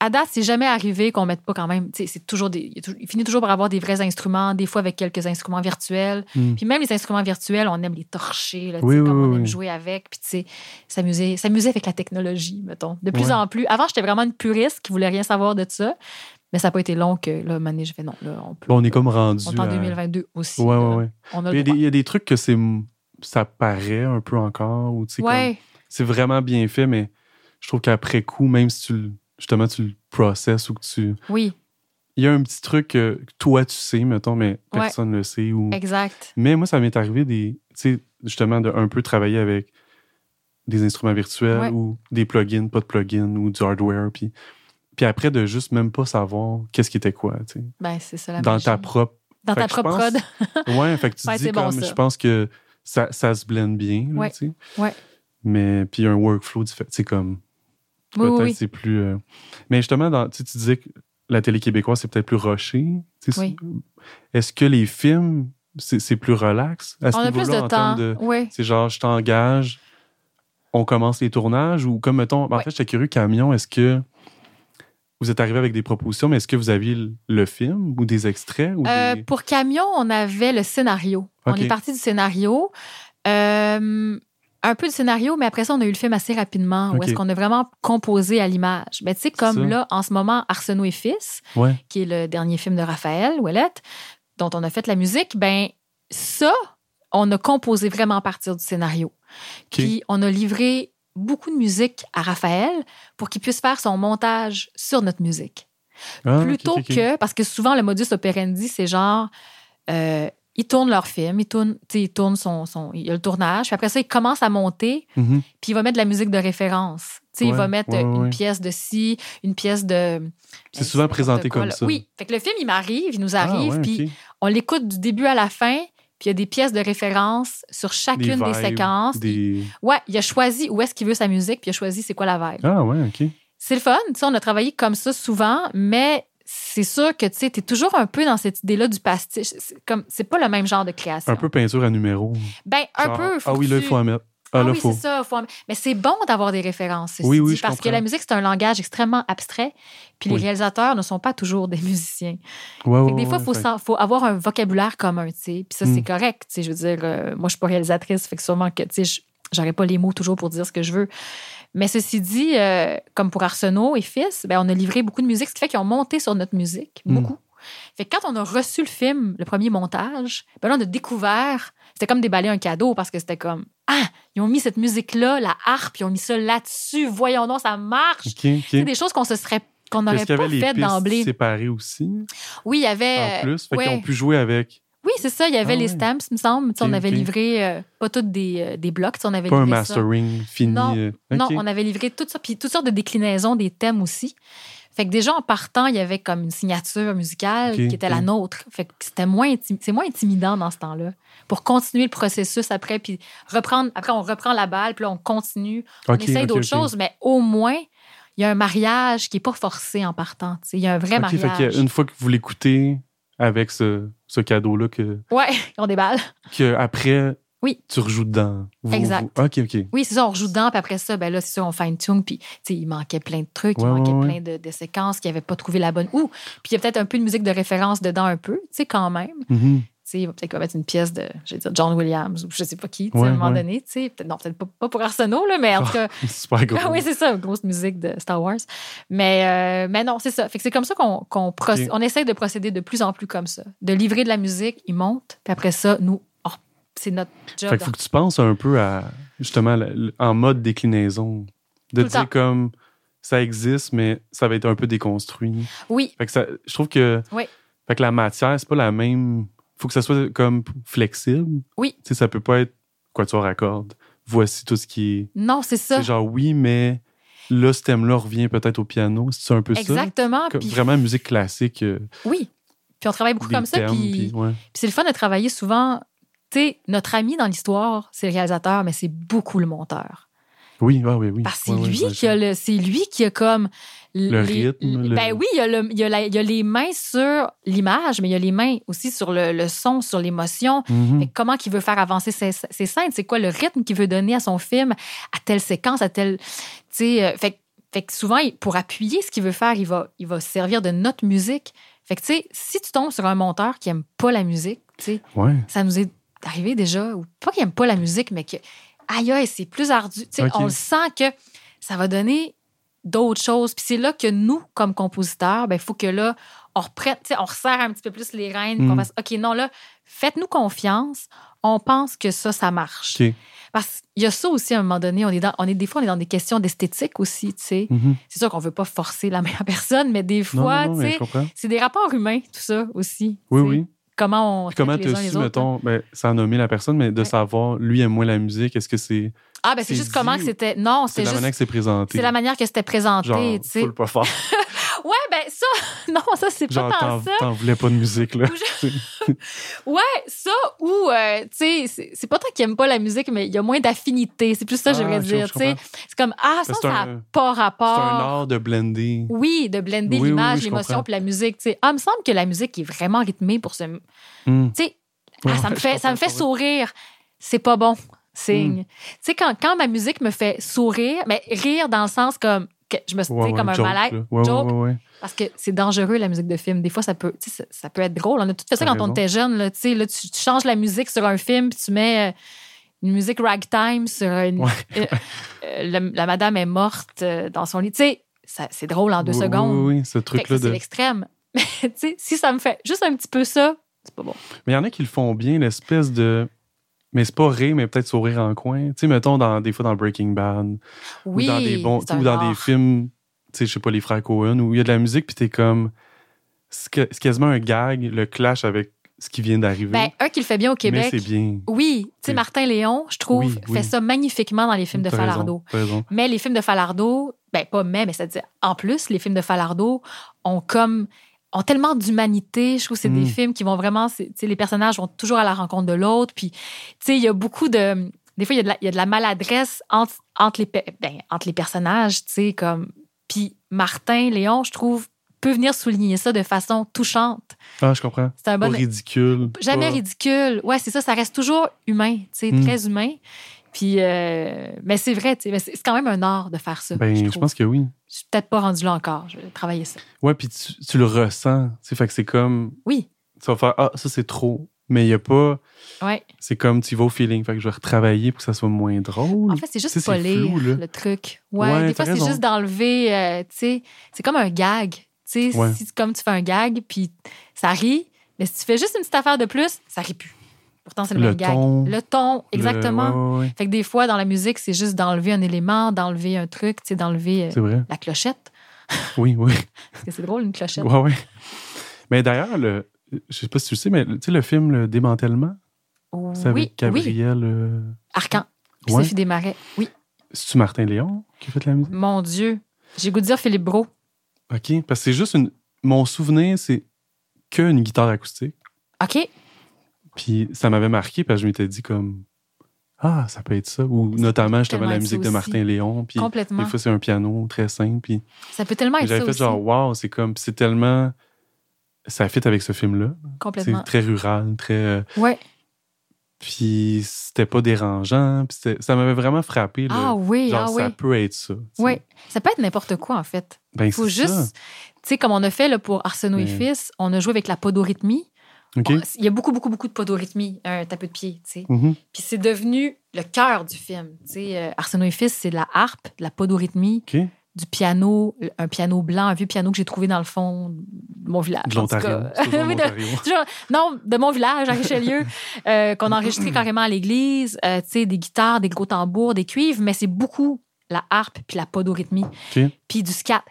à date, c'est jamais arrivé qu'on mette pas quand même. C'est toujours des, il finit toujours par avoir des vrais instruments, des fois avec quelques instruments virtuels. Mm. Puis même les instruments virtuels, on aime les torcher, là, Oui, oui, comme on aime oui. jouer avec, puis tu sais, s'amuser, s'amuser avec la technologie, mettons. De plus Ouais. en plus. Avant, j'étais vraiment une puriste qui voulait rien savoir de ça, mais ça n'a pas été long que là, Mané, j'ai fait non, là, on peut. Bon, on est comme rendu. On est en à- 2022 aussi. Ouais, là. ouais, ouais. On a Il y, a des, droit. il y a des trucs que c'est. Ça paraît un peu encore, ou tu sais, c'est vraiment bien fait, mais je trouve qu'après coup, même si tu le- justement tu le processes ou que tu. oui, Il y a un petit truc que toi tu sais, mettons, mais personne ne le sait. Ou... exact. Mais moi, ça m'est arrivé des. Tu sais, justement, de un peu travailler avec des instruments virtuels Ouais. ou des plugins, pas de plugins ou du hardware. Puis, puis après, de juste même pas savoir qu'est-ce qui était quoi, tu sais. Ben, c'est ça la Dans magie. ta propre. Dans Fait ta propre pense- prod. Ouais, fait que tu dis bon, comme. ça. je pense que ça, ça se blende bien, là, Ouais. tu sais. Ouais. Mais puis un workflow différent. C'est comme. Oui, Peut-être oui, oui. c'est plus. euh, Mais justement, dans, tu sais, tu disais que la télé québécoise, c'est peut-être plus sais, Oui. Est-ce que les films, c'est plus relax? À ce On a plus de temps. de- Oui. C'est genre, je t'engage, on commence les tournages ou comme, mettons, en Ouais. fait, j'étais curieux, Camion, est-ce que vous êtes arrivé avec des propositions, mais est-ce que vous aviez le, film ou des extraits? Ou Euh, des... pour Camion, on avait le scénario. On est parti du scénario. Euh, un peu du scénario, mais après ça, on a eu le film assez rapidement, où est-ce qu'on a vraiment composé à l'image. Mais tu sais, comme ça. là, en ce moment, Arsenault et Fils, Ouais. qui est le dernier film de Raphaël Ouellette, dont on a fait la musique, ben ça, on a composé vraiment à partir du scénario. Puis on a livré beaucoup de musique à Raphaël pour qu'il puisse faire son montage sur notre musique. Ah, Plutôt que, parce que souvent le modus operandi, c'est genre, euh, ils tournent leur film, ils tournent, ils son, son, il y a le tournage, puis après ça, il commence à monter, Mhm. puis il va mettre de la musique de référence. Sais, il Ouais, va mettre ouais, euh, une ouais. pièce de ci, une pièce de. C'est euh, souvent présenté quoi, comme là. ça. Oui. Fait que le film, il m'arrive, il nous Ah, arrive, puis on l'écoute du début à la fin, puis il y a des pièces de référence sur chacune des, vibes, séquences. Des... Ouais, il a choisi où est-ce qu'il veut sa musique, puis il a choisi c'est quoi la vibe. Ah, ouais, OK. C'est le fun, on a travaillé comme ça souvent, mais c'est sûr que tu sais, t'es toujours un peu dans cette idée-là du pastiche. C'est comme, c'est pas le même genre de création. Un peu peinture à numéro. Ben, un Genre, peu. faut Ah oui, là, il faut en mettre. Ah, Ah là, oui, faut. c'est ça. faut en- Mais c'est bon d'avoir des références. Oui, oui, dit, je Parce que la musique, c'est un langage extrêmement abstrait. Puis Oui. les réalisateurs ne sont pas toujours des musiciens. Ouais, des fois, il ouais, faut, faut avoir un vocabulaire commun, tu sais. Puis ça, Mm. c'est correct. Tu sais, je veux dire, euh, moi, je suis pas réalisatrice, fait que sûrement que, je- j'aurais pas les mots toujours pour dire ce que je veux. Mais ceci dit, euh, comme pour Arsenault et Fils, ben, on a livré beaucoup de musique, ce qui fait qu'ils ont monté sur notre musique, Mm. beaucoup. Fait que quand on a reçu le film, le premier montage, ben là, on a découvert, c'était comme déballer un cadeau parce que c'était comme, ah, ils ont mis cette musique-là, la harpe, ils ont mis ça là-dessus, voyons donc, ça marche. OK, OK. C'est des choses qu'on se serait qu'on n'aurait Est-ce qu'il y pas avait les pistes d'emblée. séparées aussi, Oui, il y avait. en plus? Fait ouais. qu'ils ont pu jouer avec. Oui, c'est ça. Il y avait Ah les stamps, il me semble. On avait livré, euh, pas toutes des, euh, des blocs, on avait Pas un livré ça. mastering fini. Non, euh, Non, on avait livré tout ça, puis toutes sortes de déclinaisons des thèmes aussi. Fait que déjà, en partant, il y avait comme une signature musicale qui était la nôtre. Fait que c'était moins, c'est moins intimidant dans ce temps-là. Pour continuer le processus après, puis reprendre, après, on reprend la balle, puis là, on continue. On essaye d'autres choses, mais au moins, il y a un mariage qui n'est pas forcé en partant. Il y a un vrai mariage. fait qu'une fois que vous l'écoutez avec ce, ce cadeau-là, que, Ouais, on déballe. que après, Oui. tu rejoues dedans. Vous- Exact. vous- OK, OK. Oui, c'est ça, on rejoue dedans, puis après ça, ben là, c'est sûr, on fine-tune, puis il manquait plein de trucs, il manquait ouais, plein de, de séquences qui n'avaient pas trouvé la bonne. Ou, puis il y a peut-être un peu de musique de référence dedans, un peu, tu sais, quand même. Mhm. Va peut-être qu'on va mettre une pièce de, je vais dire, John Williams, ou je sais pas qui, Ouais, à un moment ouais. donné. Peut-être, non, peut-être pas, pas pour Arsenault, là, mais en tout cas, Super gros. ah oui, c'est ça, grosse musique de Star Wars. Mais, euh, mais non, c'est ça. Fait que c'est comme ça qu'on on essaye de procéder de plus en plus comme ça. De livrer de la musique, il monte, puis après ça, nous, oh, c'est notre job. Fait qu'il faut que tu penses un peu à, justement, en mode déclinaison. De Tout dire comme, ça existe, mais ça va être un peu déconstruit. Oui, Fait que ça, je trouve que, Oui. fait que la matière, c'est pas la même. Faut que ça soit comme flexible. Oui. Tu sais, ça peut pas être quatuor à cordes. Voici tout ce qui est. non, c'est ça. C'est genre, oui, mais là, ce thème-là revient peut-être au piano. C'est un peu Exactement. ça. Puis, Vraiment musique classique. euh, oui. Puis on travaille beaucoup comme ça. Puis, puis ouais. puis c'est le fun de travailler souvent. Tu sais, notre ami dans l'histoire, c'est le réalisateur, mais c'est beaucoup le monteur. Oui, ouais, oui, oui. Parce que c'est lui ouais, qui a le, c'est lui qui a comme Le les- rythme, le- Ben oui, il y, a le- il y a la- il y a les mains sur l'image, mais il y a les mains aussi sur le, le son, sur l'émotion. Mhm. Comment qu'il veut faire avancer ses, ses scènes, c'est quoi le rythme qu'il veut donner à son film, à telle séquence, à telle, tu sais, euh, fait, que- fait que souvent il- pour appuyer ce qu'il veut faire, il va, il va se servir de notre musique. Fait que tu sais, si tu tombes sur un monteur qui aime pas la musique, tu sais, Ouais. ça nous est arrivé déjà, ou pas qu'il aime pas la musique, mais que, aïe, aïe, c'est plus ardu. Tu sais, Ok. On le sent que ça va donner d'autres choses. Puis c'est là que nous, comme compositeurs, il faut que là, on reprenne, on resserre un petit peu plus les rênes, qu'on Mm. fasse, OK, non, là, faites-nous confiance. On pense que ça, ça marche. Parce qu'il y a ça aussi à un moment donné. On est, dans, on est des fois, on est dans des questions d'esthétique aussi, tu sais. Mhm. C'est sûr qu'on veut pas forcer la main à personne, mais des fois, tu sais, c'est des rapports humains, tout ça aussi. Oui, oui. Comment on Puis comment tu su, autres. hein? mettons, ben, sans nommer la personne, mais de Ouais. savoir, lui aime moins la musique, est-ce que c'est Ah, ben c'est c'est juste comment dit ou c'était. Non, c'est c'était la juste. manière que c'est présenté? C'est la manière que c'était présenté, tu sais. pas faire. Ouais, ben ça, non, ça, c'est pas tant ça. t'en voulais pas de musique, là. Ouais, ça, ou, euh, tu sais, c'est- c'est pas tant qu'il aime pas la musique, mais il y a moins d'affinité. C'est plus ça, Ah, dire, je tu sais. comprends. C'est comme, ah, ça, C'est ça n'a pas C'est rapport. un art de blender. Oui, de blender Oui, l'image, oui, l'émotion puis la musique, tu sais. Ah, il me semble que la musique est vraiment rythmée pour ce. Tu Hmm. sais, Ouais, ah, ça me fait, ça me fait sourire. C'est pas bon, Hmm. signe. Tu sais, quand, quand ma musique me fait sourire, mais rire dans le sens comme. Je me suis Ouais, dit comme ouais, un joke, malaise. Ouais, joke. ouais, ouais, ouais. Parce que c'est dangereux, la musique de film. Des fois, ça peut, ça, ça peut être drôle. On a tout fait ça quand on était jeune. Là, là, tu, tu changes la musique sur un film, puis tu mets euh, une musique ragtime sur une. Ouais. euh, euh, la, la madame est morte dans son lit. Tu sais, c'est drôle en deux Oui, secondes. Oui, oui, ce truc-là. c'est De... l'extrême. Mais si ça me fait juste un petit peu ça, c'est pas bon. Mais il y en a qui le font bien, l'espèce de. Mais c'est pas rire, mais peut-être sourire en coin. Tu sais, mettons, dans, des fois dans Breaking Bad, Oui, ou dans des bons, ou dans des films, tu sais, je sais pas, les frères Cohen, où il y a de la musique, puis t'es comme. C'est quasiment un gag, le clash avec ce qui vient d'arriver. Ben, un qui le fait bien au mais Québec. c'est bien. Oui, tu sais, Martin Léon, je trouve, Oui, oui. fait ça magnifiquement dans les films de Falardeau. raison. Mais les films de Falardeau, ben pas mais, mais c'est-à-dire, en plus, les films de Falardeau ont comme ont tellement d'humanité. Je trouve que c'est des Mm. films qui vont vraiment, les personnages vont toujours à la rencontre de l'autre. Puis, tu sais, il y a beaucoup de, des fois, il y a de la, il y a de la maladresse entre, entre les, ben, entre les personnages, tu sais, comme. Puis Martin Léon, je trouve, peut venir souligner ça de façon touchante. Ah, je comprends. C'est un Pas bon, ridicule. jamais pas- ridicule. Ouais, c'est ça, ça reste toujours humain, tu sais, Mm. très humain. Puis, euh, mais c'est vrai, tu sais, mais c'est quand même un art de faire ça. Ben, je, pense que oui. Je suis peut-être pas rendu là encore. Je vais travailler ça. Ouais, puis tu, tu le ressens. Tu sais, fait que c'est comme. Oui, Tu vas faire Ah, ça c'est trop. mais il y a pas. Ouais. C'est comme tu vas au feeling. Fait que je vais retravailler pour que ça soit moins drôle. En fait, c'est juste là. le truc. Ouais, Ouais, des fois, c'est juste d'enlever, euh, tu sais, c'est comme un gag. Tu sais, Ouais. si comme tu fais un gag, puis ça rit, mais si tu fais juste une petite affaire de plus, ça rit plus. Pourtant, c'est le, Le même gag. ton, Le ton, Le- exactement. ouais, ouais, ouais. Fait que des fois, dans la musique, c'est juste d'enlever un élément, d'enlever un truc, d'enlever euh, la clochette. Oui, oui. Parce que c'est drôle, une clochette. Ouais, ouais. Mais d'ailleurs, le, je sais pas si tu le sais, mais tu sais, le film Le Démantèlement, c'est avec Oui, oui. Gabriel. euh, Arcan. Puis. Sophie Desmarais. Oui. C'est-tu Martin Léon qui a fait la musique? Mon Dieu. J'ai goût de dire Philippe Bro. OK. Parce que c'est juste une. Mon souvenir, c'est qu'une guitare acoustique. OK. Puis ça m'avait marqué parce que je m'étais dit comme. Ah, ça peut être ça. Ou Ça notamment, justement, la musique ça de. Martin Léon. Puis Complètement. des fois, c'est un piano très simple. Puis Ça peut tellement être ça j'avais fait aussi. genre, wow, c'est comme. C'est tellement. Ça fit avec ce film-là. Complètement. C'est très rural, très. euh, Ouais. Puis c'était pas dérangeant. Puis ça m'avait vraiment frappé. là. Ah oui, Genre, ah ça oui. peut être ça. Oui. Ça peut être n'importe quoi, en fait. Ben, faut juste. ça. Tu sais, comme on a fait là, pour Arsenault et Mais- Fils, on a joué avec la podorythmie. Il y a beaucoup, beaucoup, beaucoup de podorythmie, un tapis de pied, tu sais. Mhm. Puis c'est devenu le cœur du film. Tu sais, euh, Arsenault et Fils, c'est de la harpe, de la podorythmie, du piano, un piano blanc, un vieux piano que j'ai trouvé dans le fond de mon village. De l'Ontario. non, de mon village, à Richelieu, euh, qu'on a enregistré carrément à l'église. Euh, tu sais, des guitares, des gros tambours, des cuivres, mais c'est beaucoup la harpe puis la podorythmie. Puis du scat.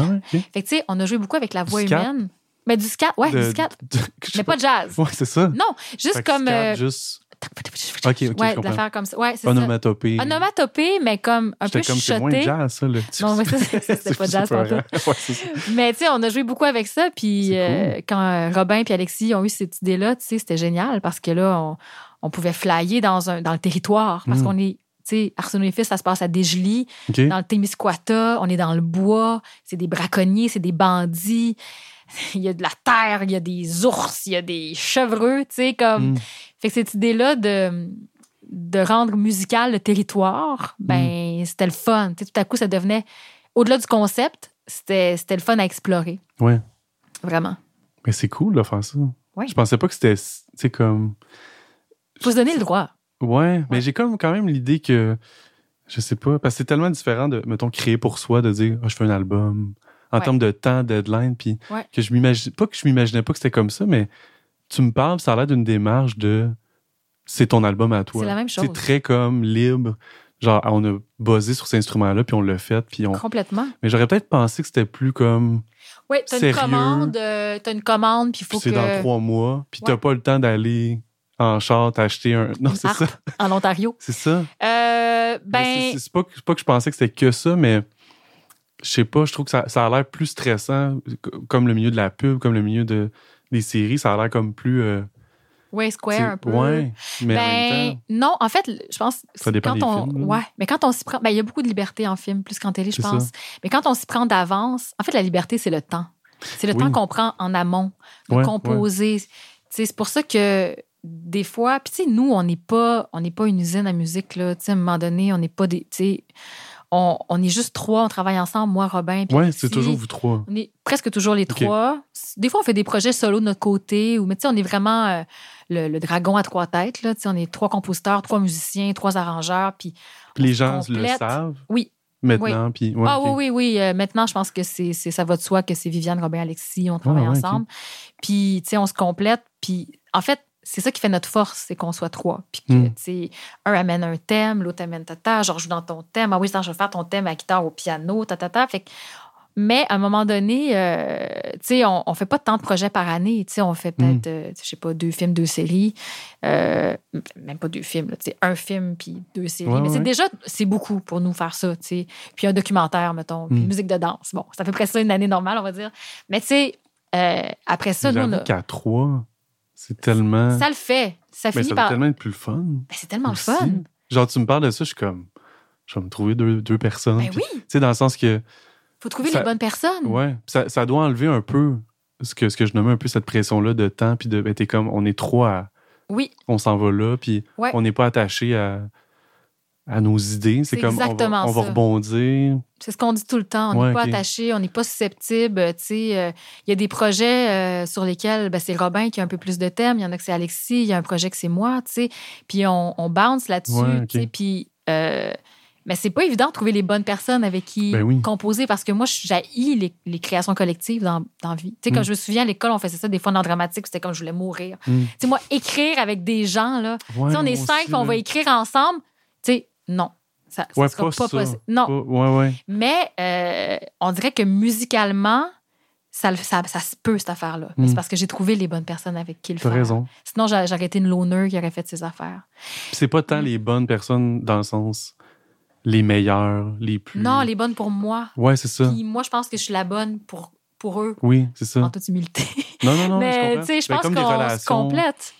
Ah. Fait que, tu sais, on a joué beaucoup avec la voix scat? humaine. Mais du scat, ouais, De- du scat. de- Mais pas de jazz. Ouais, c'est ça. Non, juste Fait comme. scat, euh, juste Ok, ok, ouais, d'affaires comme ça. Ouais, c'est ça. onomatopée. Onomatopée, mais comme un peu comme c'est moins chuchoté. jazz, ça. Là. Non, mais c'était pas jazz hein. Ouais. Mais tu sais, on a joué beaucoup avec ça. Puis euh, cool. quand euh, Robin et Alexis ont eu cette idée-là, tu sais, c'était génial parce que là, on, on pouvait flyer dans, un, dans le territoire. Parce Mm. qu'on est, tu sais, Arsenault et Fils, ça se passe à Desjely, OK. dans le Témiscouata, on est dans le bois, c'est des braconniers, c'est des bandits. Il y a de la terre, il y a des ours, il y a des chevreux, tu sais, comme. Mm. Fait que cette idée-là de, de rendre musical le territoire, Mm. ben, c'était le fun. Tu sais, tout à coup, ça devenait, au-delà du concept, c'était c'était le fun à explorer. Ouais. Vraiment. Mais c'est cool de faire ça. Ouais. Je pensais pas que c'était, tu sais, comme. Faut se donner le droit. Ouais, mais j'ai comme quand même l'idée que. Je sais pas, parce que c'est tellement différent de, mettons, créer pour soi, de dire, Ah, je fais un album, en Ouais. termes de temps, deadline, puis Ouais. que je m'imagine, pas que je m'imaginais pas que c'était comme ça, mais tu me parles, ça a l'air d'une démarche de, c'est ton album à toi. C'est la même chose. C'est très comme libre. Genre, on a buzzé sur cet instrument-là, puis on l'a fait, puis on. Complètement. Mais j'aurais peut-être pensé que c'était plus comme, Oui, t'as une commande, euh, t'as une commande, puis il faut c'est que. dans trois mois, puis t'as pas le temps d'aller en char t'acheter un. Non, c'est ça. En Ontario. C'est ça. Euh, Mais ben, c'est- c'est c'est pas, c'est pas que je pensais que c'était que ça, mais je sais pas, je trouve que ça, ça a l'air plus stressant, comme le milieu de la pub, comme le milieu de, des séries, ça a l'air comme plus. euh, ouais, Square un peu. Ouais, mais en même Ben, temps. non, en fait, je pense Ça dépend quand des on films, ouais, mais quand on s'y prend, ben il y a beaucoup de liberté en film plus qu'en télé, je ça. pense. Mais quand on s'y prend d'avance, en fait la liberté c'est le temps. C'est le Oui. temps qu'on prend en amont, de Ouais, composer. C'est pour ça que des fois, puis tu sais nous on n'est pas on n'est pas une usine à musique là, tu sais à un moment donné, on n'est pas des on, on est juste trois, on travaille ensemble, moi Robin Alexis. c'est toujours vous trois. On est presque toujours les trois. Des fois, on fait des projets solo de notre côté, ou mais tu sais, on est vraiment euh, le, le dragon à trois têtes. Là. Tu sais, On est trois compositeurs, trois musiciens, trois arrangeurs. Puis, les gens le savent Oui. maintenant, puis. ouais, ah oui, oui, oui. euh, maintenant, je pense que c'est, ça va de soi que c'est Viviane, Robin, Alexis, on travaille Ah, ouais, ensemble. Puis, tu sais, on se complète. Puis, en fait, c'est ça qui fait notre force, c'est qu'on soit trois. Puis que, Mm. tu sais, un amène un thème, l'autre amène tata, je rejoue dans ton thème. Ah oui, attends, je vais faire ton thème à guitare, au piano, tata. Fait que- mais à un moment donné, euh, tu sais, on, on fait pas tant de projets par année. Tu sais, on fait peut-être, Mm. euh, je sais pas, deux films, deux séries. Euh, même pas deux films, tu sais, un film puis deux séries. Ouais, mais c'est déjà, c'est beaucoup pour nous faire ça, tu sais. Puis un documentaire, mettons, puis Mm. une musique de danse. Bon, c'est à peu près ça une année normale, on va dire. Mais tu sais, euh, après ça, nous, on a- qu'à trois, c'est tellement. ça le fait. Ça mais finit ça par. tellement être plus le fun. Ben, c'est tellement aussi. le fun. Genre, tu me parles de ça, je suis comme. Je vais me trouver deux, deux personnes. Ben oui, Tu sais, dans le sens que. faut trouver Ça- les bonnes personnes. Ouais, ça, ça doit enlever un peu ce que, ce que je nommais un peu cette pression-là de temps, puis de. Ben, t'es comme, on est trois à. Oui, On s'en va là, puis Ouais. on n'est pas attaché à. À nos idées. C'est comme on va, on va rebondir. C'est ce qu'on dit tout le temps. On n'est Ouais, pas attaché, on n'est pas susceptible. euh, euh, il y a des projets euh, sur lesquels ben, c'est Robin qui a un peu plus de thèmes. Il y en a que c'est Alexis. Il y a un projet que c'est moi. Puis on, on bounce là-dessus. Ouais, ok. tu sais, Puis, euh, mais c'est pas évident de trouver les bonnes personnes avec qui Ben oui. composer parce que moi, j'ai les, les créations collectives dans, dans la vie. Tu sais, quand Mm. je me souviens à l'école, on faisait ça des fois dans le dramatique. C'était comme je voulais mourir. Mm. Tu sais, moi, écrire avec des gens, là, Ouais, on est cinq, aussi, on va écrire ensemble. Tu sais, non. Ça, ça Ouais, sera pas, possible. Non. Pas- ouais, ouais. Mais euh, on dirait que musicalement, ça, ça, ça se peut, cette affaire-là. Mais Mm. C'est parce que j'ai trouvé les bonnes personnes avec qui le faire. raison. Sinon, j'a- j'aurais été une loner qui aurait fait ses affaires. C'est pas tant Mm. les bonnes personnes dans le sens les meilleures, les plus. Non, les bonnes pour moi. Ouais, c'est ça. Puis moi, je pense que je suis la bonne pour, pour eux, Oui, c'est ça. en toute humilité. Non, non, non, Mais tu sais, je Ben, pense qu'on se complète.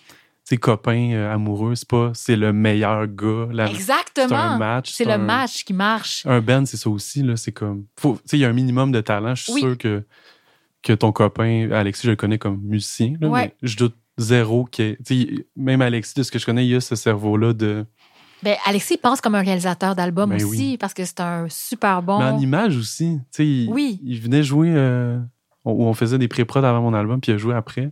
Sais, copains euh, amoureux, c'est pas c'est le meilleur gars. la- C'est un Exactement. match. C'est le un- match qui marche. Un band, c'est ça aussi, là. C'est comme. faut- Tu sais, il y a un minimum de talent. Je suis Oui. sûr que, que ton copain, Alexis, je le connais comme musicien, là, Ouais. mais je doute zéro que. Même Alexis, de ce que je connais, il a ce cerveau-là de. Ben, Alexis pense comme un réalisateur d'album Ben aussi, oui. parce que c'est un super bon. Mais en image aussi. Tu sais, il, Oui. il venait jouer euh, où on faisait des pré-prod avant mon album, puis il a joué après.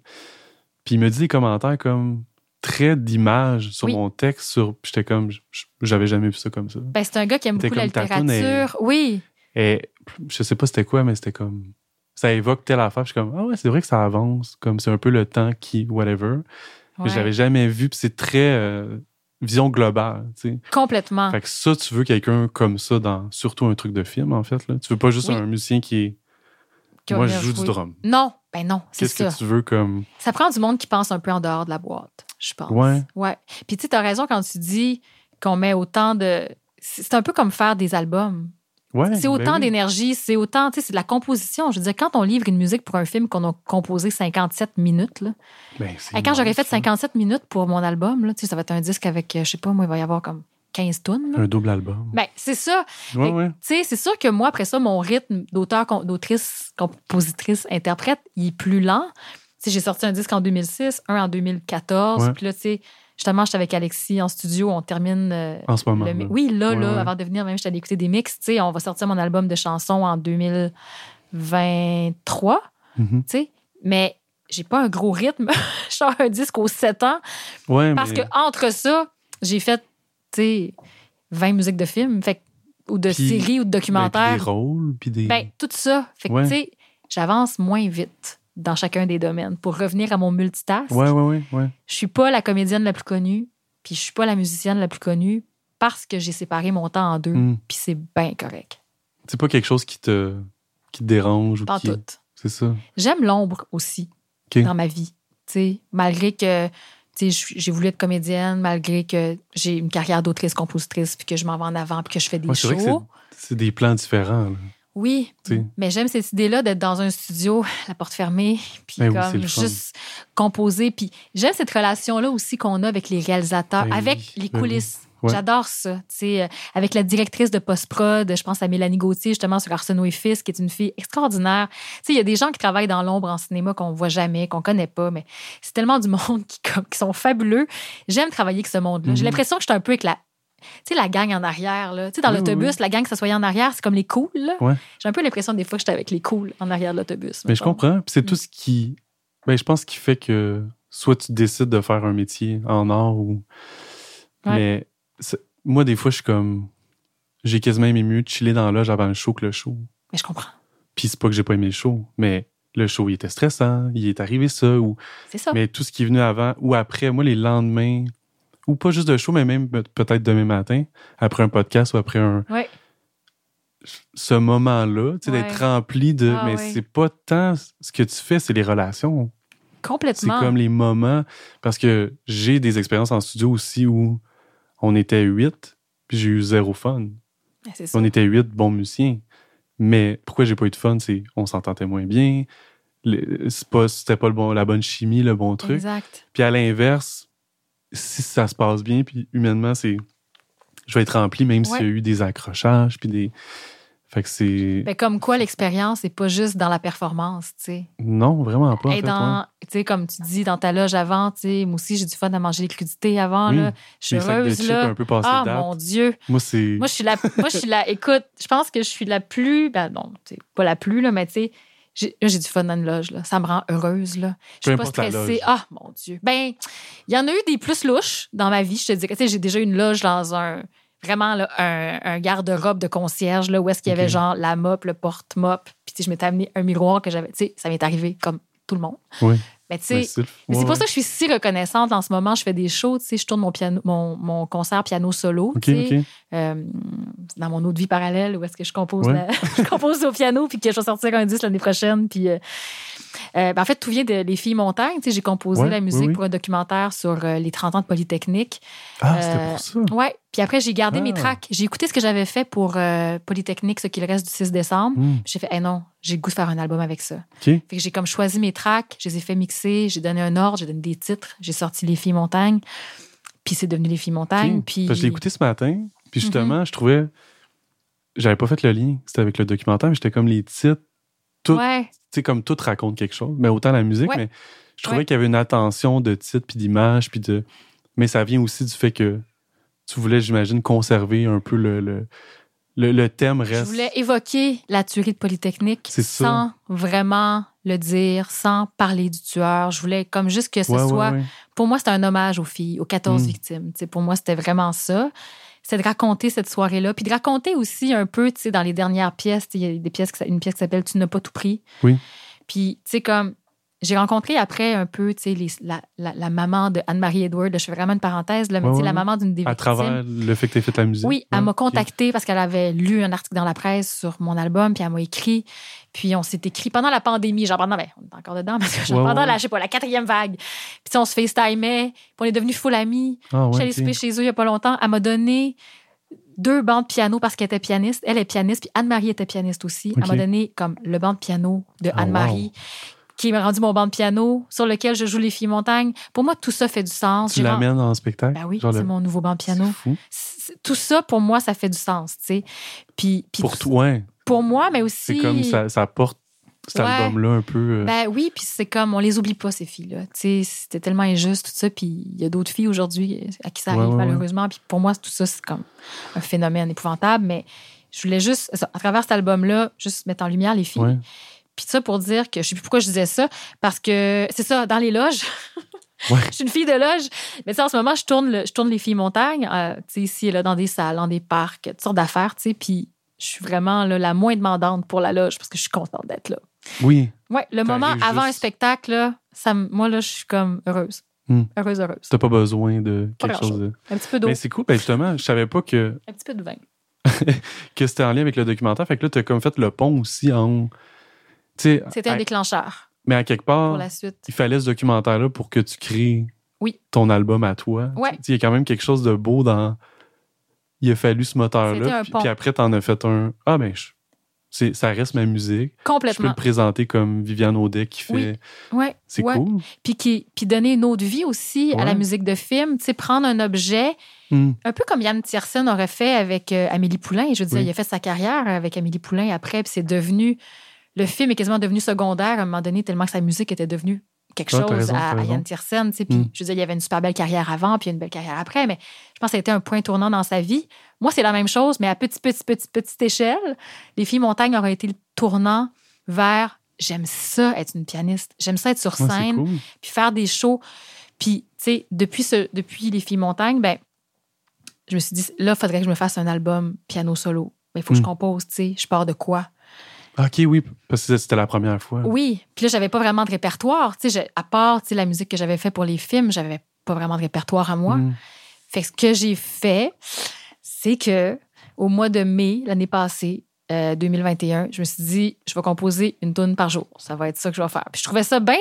Puis il me dit des commentaires comme très d'image sur Oui. mon texte. Sur, j'étais comme, j'avais jamais vu ça comme ça. Ben, c'est un gars qui aime beaucoup la littérature. Oui. Et je sais pas c'était quoi, mais c'était comme. Ça évoque telle affaire. Puis je suis comme, ah ouais, c'est vrai que ça avance. Comme c'est un peu le temps qui, whatever. Mais Ouais. je l'avais jamais vu. Puis c'est très euh, vision globale, tu sais. Complètement. Fait que ça, tu veux quelqu'un comme ça dans surtout un truc de film, en fait. Là. Tu veux pas juste Oui. un musicien qui est. Moi, je joue du drum. Non, ben non, c'est Qu'est-ce que tu veux comme. Ça prend du monde qui pense un peu en dehors de la boîte, je pense. Ouais. Ouais. Puis tu sais, t'as raison quand tu dis qu'on met autant de. C'est un peu comme faire des albums. Ouais. C'est ben autant oui. d'énergie, c'est autant, tu sais, c'est de la composition. Je veux dire, quand on livre une musique pour un film qu'on a composé 57 minutes, là, Ben, c'est Hey, quand j'aurais fait ça. 57 minutes pour mon album, là, tu sais, ça va être un disque avec, euh, je sais pas, moi, il va y avoir comme 15 tonnes. Un double album. Ben, c'est ça. ouais, ouais. C'est sûr que moi, après ça, mon rythme d'auteur, d'autrice, compositrice, interprète, il est plus lent. J'ai sorti un disque en 2006, un en 2014. Ouais. Puis là, tu sais, justement, j'étais avec Alexis en studio, on termine. euh, En ce moment. le là. Oui, là, Ouais, là, avant de venir, même, j'étais allée écouter des mix. Tu sais, on va sortir mon album de chansons en 2023. Mhm. Tu sais, mais j'ai pas un gros rythme. je sors un disque aux 7 ans. Ouais, Parce mais- que entre ça, j'ai fait, tu sais, 20 musiques de films, fait, ou de Puis- séries ou de ben, puis documentaires. des rôles, puis des. Ben, tout ça. Fait que, Ouais. tu sais, j'avance moins vite dans chacun des domaines. Pour revenir à mon multitask, ouais, ouais, je suis pas la comédienne la plus connue, puis je suis pas la musicienne la plus connue parce que j'ai séparé mon temps en deux, Hmm. puis c'est bien correct. C'est pas quelque chose qui te, qui te dérange ou Pas qui. tout. C'est ça. J'aime l'ombre aussi dans ma vie. Tu sais, malgré que j'ai voulu être comédienne, malgré que j'ai une carrière d'autrice-compositrice, puis que je m'en vais en avant, puis que je fais des Ouais, shows. c'est- des plans différents. là. Oui, mais j'aime cette idée-là d'être dans un studio, la porte fermée, puis Ben comme juste composer. Puis j'aime cette relation-là aussi qu'on a avec les réalisateurs, Ben avec oui, les ben coulisses. Ouais. J'adore ça. Sais, euh, avec la directrice de post-prod, je pense à Mélanie Gauthier, justement, sur Arsenault et Fils, qui est une fille extraordinaire. Il y a des gens qui travaillent dans l'ombre en cinéma qu'on voit jamais, qu'on connaît pas, mais c'est tellement du monde qui, comme- qui sont fabuleux. J'aime travailler avec ce monde-là. J'ai Mhm. l'impression que je suis un peu avec la. Tu sais, la gang en arrière, là. Tu sais, dans Oui, oui, l'autobus, la gang s'assoyait en arrière, c'est comme les cools. Ouais. J'ai un peu l'impression des fois que j'étais avec les cools en arrière de l'autobus. Mais je comprends. C'est Mm. tout ce qui. Ben, je pense qui fait que soit tu décides de faire un métier en art ou. Ouais. Mais moi, des fois, je suis comme. J'ai quasiment aimé mieux chiller dans la loge avant le show que le show. Mais je comprends. Puis c'est pas que j'ai pas aimé le show, mais le show, il était stressant, il est arrivé ça, ou. C'est ça. Mais tout ce qui est venu avant ou après, moi, les lendemains, ou pas juste de show, mais même peut- peut-être demain matin, après un podcast ou après un. Ouais. Ce moment-là, tu sais, Ouais. d'être rempli de. Ah mais ouais. c'est pas tant ce que tu fais, c'est les relations. C'est Complètement. comme les moments. Parce que j'ai des expériences en studio aussi où on était huit, puis j'ai eu zéro fun. Ça. On était huit bons musiciens. Mais pourquoi j'ai pas eu de fun, c'est on s'entendait moins bien. le- c'est pas- C'était pas, le bon, la bonne chimie, le bon truc. Exact. Puis à l'inverse, si ça se passe bien, puis humainement, c'est. Je vais être rempli, même s'il y a eu des accrochages, puis des. Fait que c'est. Ben, comme quoi, l'expérience, c'est pas juste dans la performance, tu sais. Non, vraiment pas. en Hey, fait, dans, ouais. tu sais, comme tu dis, dans ta loge avant, tu sais, moi aussi, j'ai du fun à manger les crudités avant, Oui, là. Je suis heureuse, là. un peu Ah, date. mon Dieu. Moi, c'est. Moi, je suis la, moi, je suis la, écoute, je pense que je suis la plus, ben non, tu sais, pas la plus, là, mais tu sais, j'ai du fun dans une loge, là. Ça me rend heureuse, là. Je suis pas stressée. Ah, mon Dieu. Ben, il y en a eu des plus louches dans ma vie, je te dirais. Tu sais, j'ai déjà eu une loge dans un, vraiment, là, un, un garde-robe de concierge, là, où est-ce qu'il y avait genre la mop, le porte-mop. Puis, je m'étais amené un miroir que j'avais, tu sais, ça m'est arrivé comme tout le monde. Oui. Mais tu sais, Mais c'est ouais, pour ça que je suis si reconnaissante en ce moment. Je fais des shows, tu sais, je tourne mon, piano, mon, mon concert piano solo. OK, tu sais, OK. euh, dans mon autre vie parallèle où est-ce que je compose, Ouais. la- je compose au piano puis que je vais sortir un disque l'année prochaine. Puis, euh, euh, ben, en fait, tout vient de Les Filles Montagnes. Tu sais, J'ai composé Ouais, la musique oui. pour un documentaire sur les 30 ans de Polytechnique. Ah, c'était pour ça. Ouais. Puis après, j'ai gardé mes Ah. tracks. J'ai écouté ce que j'avais fait pour euh, Polytechnique, ce qu'il reste du 6 décembre. Hmm, J'ai fait, eh non, j'ai le goût de faire un album avec ça. Fait que j'ai comme choisi mes tracks, je les ai fait mixer, j'ai donné un ordre, j'ai donné des titres, j'ai sorti Les Filles Montagnes, puis c'est devenu Les Filles Montagnes. OK. Puis... Parce que je l'ai écouté ce matin, puis Mhm. justement, je trouvais. J'avais pas fait le lien, c'était avec le documentaire, mais j'étais comme les titres, tout, Ouais, tu sais, comme tout raconte quelque chose, mais autant la musique, Ouais. mais je trouvais Ouais. qu'il y avait une attention de titres, puis d'images, puis de. Mais ça vient aussi du fait que tu voulais, j'imagine, conserver un peu le. le, le, le thème je reste. voulais évoquer la tuerie de Polytechnique ça. sans vraiment le dire, sans parler du tueur. Je voulais comme juste que ce Ouais, soit... ouais. Pour moi, c'était un hommage aux filles, aux 14 Mm. victimes. Pour moi, c'était vraiment ça. C'est de raconter cette soirée-là, puis de raconter aussi un peu, tu sais, dans les dernières pièces, il y a des pièces, une pièce qui s'appelle Tu n'as pas tout pris. Oui. Puis, tu sais, comme j'ai rencontré après un peu, tu sais, les- la, la- la maman de Anne-Marie Edward, je fais vraiment une parenthèse, là, mais Ouais, tu sais, ouais, la maman d'une des À victimes. travers le fait que tu fait de la musique. Oui, elle Ouais, m'a contactée parce qu'elle avait lu un article dans la presse sur mon album, puis elle m'a écrit. Puis on s'est écrit pendant la pandémie, genre pendant, ben, on est encore dedans, parce que genre pendant la, je sais pas, la quatrième vague. Puis on se FaceTimait, puis on est devenus full amis. Ah, Je suis allée ok. souper chez eux il y a pas longtemps. Elle m'a donné deux bancs de piano parce qu'elle était pianiste. Elle est pianiste, puis Anne-Marie était pianiste aussi. Elle m'a donné comme le banc de piano de Ah, Anne-Marie. Qui m'a rendu mon banc de piano sur lequel je joue les filles montagnes. Pour moi, tout ça fait du sens. Tu l'amènes en spectacle? Ben oui, c'est le- mon nouveau banc de piano fou. tout ça, pour moi, ça fait du sens, tu sais. Puis, puis Pour tout- toi, ouais. Pour moi, mais aussi. C'est comme ça, ça porte cet Ouais. album-là un peu. euh, Ben oui, puis c'est comme, on les oublie pas, ces filles-là. Tu sais, c'était tellement injuste, tout ça. Puis il y a d'autres filles aujourd'hui à qui ça arrive, ouais, ouais. malheureusement. Puis pour moi, tout ça, c'est comme un phénomène épouvantable. Mais je voulais juste, à travers cet album-là, juste mettre en lumière les filles. Puis ça pour dire que je sais plus pourquoi je disais ça, parce que c'est ça, dans les loges. Ouais. je suis une fille de loge. Mais sais, en ce moment, je tourne, le- je tourne les filles montagnes, euh, tu sais, ici et là, dans des salles, dans des parcs, toutes sortes d'affaires, tu sais. Puis je suis vraiment là, la moins demandante pour la loge parce que je suis contente d'être là. Oui, Ouais, le moment avant un spectacle, là, ça, moi, là, je suis comme heureuse. Hmm. Heureuse, heureuse. t'as pas besoin de quelque chose de. Un petit peu d'eau, Mais c'est cool, ben justement, je savais pas que, un petit peu de vin. que c'était en lien avec le documentaire. Fait que là, t'as comme fait le pont aussi en. C'était un à- déclencheur mais à quelque part, pour la suite. il fallait ce documentaire-là pour que tu crées Oui. ton album à toi. Ouais. Il y a quand même quelque chose de beau dans. Il a fallu ce moteur-là. Puis, puis après, t'en as fait un. Ah, ben, je- c'est, ça reste ma musique. Je peux Complètement. le présenter comme Viviane Audet qui fait. Oui. Ouais. C'est ouais. cool. Puis, qui, puis donner une autre vie aussi à la musique de film. Tu sais, prendre un objet, Hmm. un peu comme Yann Tiersen aurait fait avec euh, Amélie Poulain. Je veux dire, Oui. il a fait sa carrière avec Amélie Poulain après, puis c'est devenu. Le film est quasiment devenu secondaire à un moment donné, tellement que sa musique était devenue quelque chose raison, à, à. Yann Tiersen. Puis, Mm. je veux dire, il y avait une super belle carrière avant, puis une belle carrière après, mais je pense que ça a été un point tournant dans sa vie. Moi, c'est la même chose, mais à petite, petite, petite, petite échelle. Les filles montagnes auraient été le tournant vers j'aime ça être une pianiste, j'aime ça être sur Ouais, scène, cool. puis faire des shows. Puis, tu sais, depuis, ce, depuis Les filles montagnes, ben, je me suis dit, là, il faudrait que je me fasse un album piano solo. Mais il faut que je Mm. compose, tu sais. Je pars de quoi? Ok, oui, parce que c'était la première fois. Oui. Puis là, j'avais pas vraiment de répertoire. Tu sais, j'ai- à part tu sais, la musique que j'avais fait pour les films, j'avais pas vraiment de répertoire à moi. Hmm. Fait que ce que j'ai fait, c'est que au mois de mai, l'année passée, euh, 2021, je me suis dit, je vais composer une tune par jour. Ça va être ça que je vais faire. Puis je trouvais ça bien.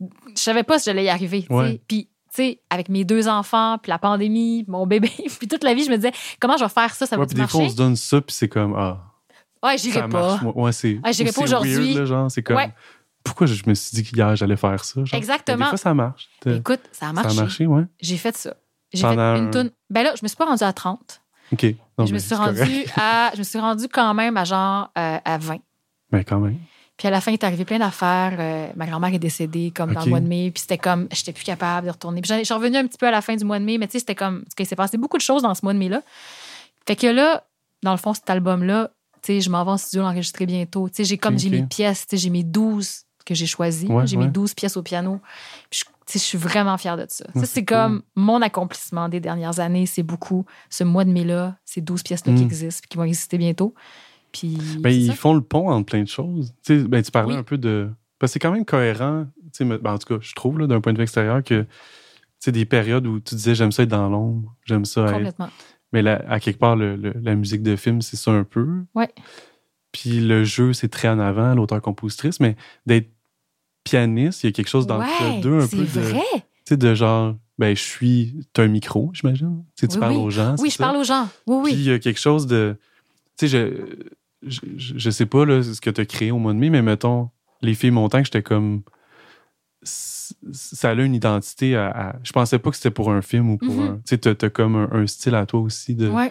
Je savais pas si j'allais y arriver. Ouais. Puis, tu sais, avec mes deux enfants, puis la pandémie, puis mon bébé, puis toute la vie, je me disais, comment je vais faire ça? Ça Ouais, va puis des fois, on se donne ça, puis c'est comme, ah, Ouais, ça j'irai pas. marche. Ouais, c'est. Ah, j'irai pas aujourd'hui. c'est comme, Ouais. pourquoi je me suis dit qu'hier, j'allais faire ça? genre? Exactement. Des fois, ça marche. Écoute, ça a Ça marché. a marché, ouais. J'ai fait ça. J'ai fait une un- toune. Ben là, je me suis pas rendue à 30. OK. Non, je, me suis rendue à, je me suis rendue quand même à genre euh, à 20. Mais quand même. Puis à la fin, il est arrivé plein d'affaires. Euh, ma grand-mère est décédée comme dans le mois de mai. Puis c'était comme, j'étais plus capable de retourner. Puis je suis revenue un petit peu à la fin du mois de mai, mais tu sais, c'était comme, parce qu'il s'est passé beaucoup de choses dans ce mois de mai-là. Fait que là, dans le fond, cet album-là, sais, je m'en vais en studio l'enregistrer bientôt. Tu sais, j'ai comme, j'ai mes pièces, tu sais, j'ai mes 12 que j'ai choisies. Ouais, j'ai mes ouais. 12 pièces au piano. Puis je, je suis vraiment fière de ça. Ça, c'est cool. comme mon accomplissement des dernières années. C'est beaucoup ce mois de mai-là, ces 12 pièces-là qui Mm. existent, qui vont exister bientôt. Puis. Ben, ils ça. font le pont entre plein de choses. Tu sais, ben, tu parlais Oui. un peu de. Parce que c'est quand même cohérent. tu sais, ben, en tout cas, je trouve, là, d'un point de vue extérieur, que tu sais, des périodes où tu disais j'aime ça être dans l'ombre, j'aime ça être. Mais là, à quelque part, le- le- la musique de film, c'est ça un peu. Ouais. Puis le jeu, c'est très en avant, l'auteur-compositrice. Mais d'être pianiste, il y a quelque chose dans ouais, le deux un peu de. vrai. Tu sais, de genre, ben, je suis. T'as un micro, j'imagine. Tu sais, tu Oui, parles oui. aux gens. Oui, je ça? parle aux gens. Oui, Puis oui. il y a quelque chose de. Tu sais, je, je, je- je sais pas là, ce que tu as créé au mois de mai, mais mettons, les filles montant, j'étais comme. Ça a une identité à, à- Je pensais pas que c'était pour un film ou pour Mhm. un. Tu sais, t'as comme un, un style à toi aussi. De... Ouais.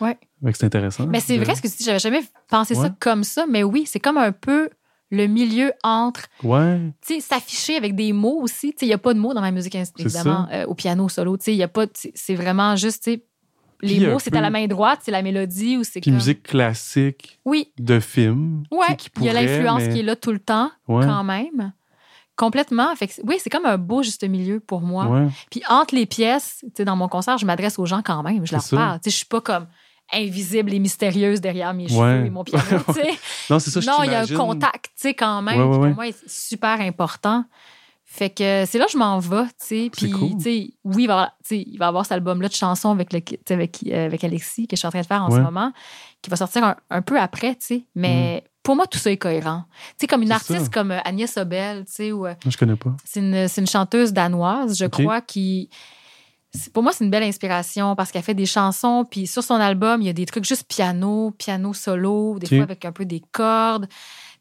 Ouais. C'est intéressant. Mais c'est vrai ce que tu dis. J'avais jamais pensé Ouais. ça comme ça. Mais oui, c'est comme un peu le milieu entre, Ouais. tu sais, s'afficher avec des mots aussi. Tu sais, il n'y a pas de mots dans ma musique, évidemment, euh, au piano solo. Tu sais, il y a pas. c'est- vraiment juste, tu sais, les Puis mots, c'est peu- à la main droite, c'est la mélodie ou c'est Puis comme. musique classique Oui, de film. qui Il y a l'influence mais- qui est là tout le temps, Ouais. quand même. Complètement. Fait que, oui, c'est comme un beau juste milieu pour moi. Ouais. Puis entre les pièces, dans mon concert, je m'adresse aux gens quand même. Je leur ça. parle. Je suis pas comme invisible et mystérieuse derrière mes cheveux Ouais. et mon piano. Non, c'est ça, je non, il y a un contact, quand même. Ouais, qui. Pour moi, c'est super important. Fait que c'est là que je m'en vais, tu sais. Puis, cool. tu sais, oui, il va, y avoir- il va avoir cet album-là de chansons avec, le, avec, euh, avec Alexis, que je suis en train de faire en ce moment, qui va sortir un, un peu après, tu sais. Mais pour moi, tout ça est cohérent. Tu sais, comme une artiste ça. comme Agnès Sobel, tu sais, ou euh, je connais pas. c'est une, chanteuse danoise, je crois, qui. Pour moi, c'est une belle inspiration parce qu'elle fait des chansons, puis sur son album, il y a des trucs juste piano, piano solo, des Ok. fois avec un peu des cordes,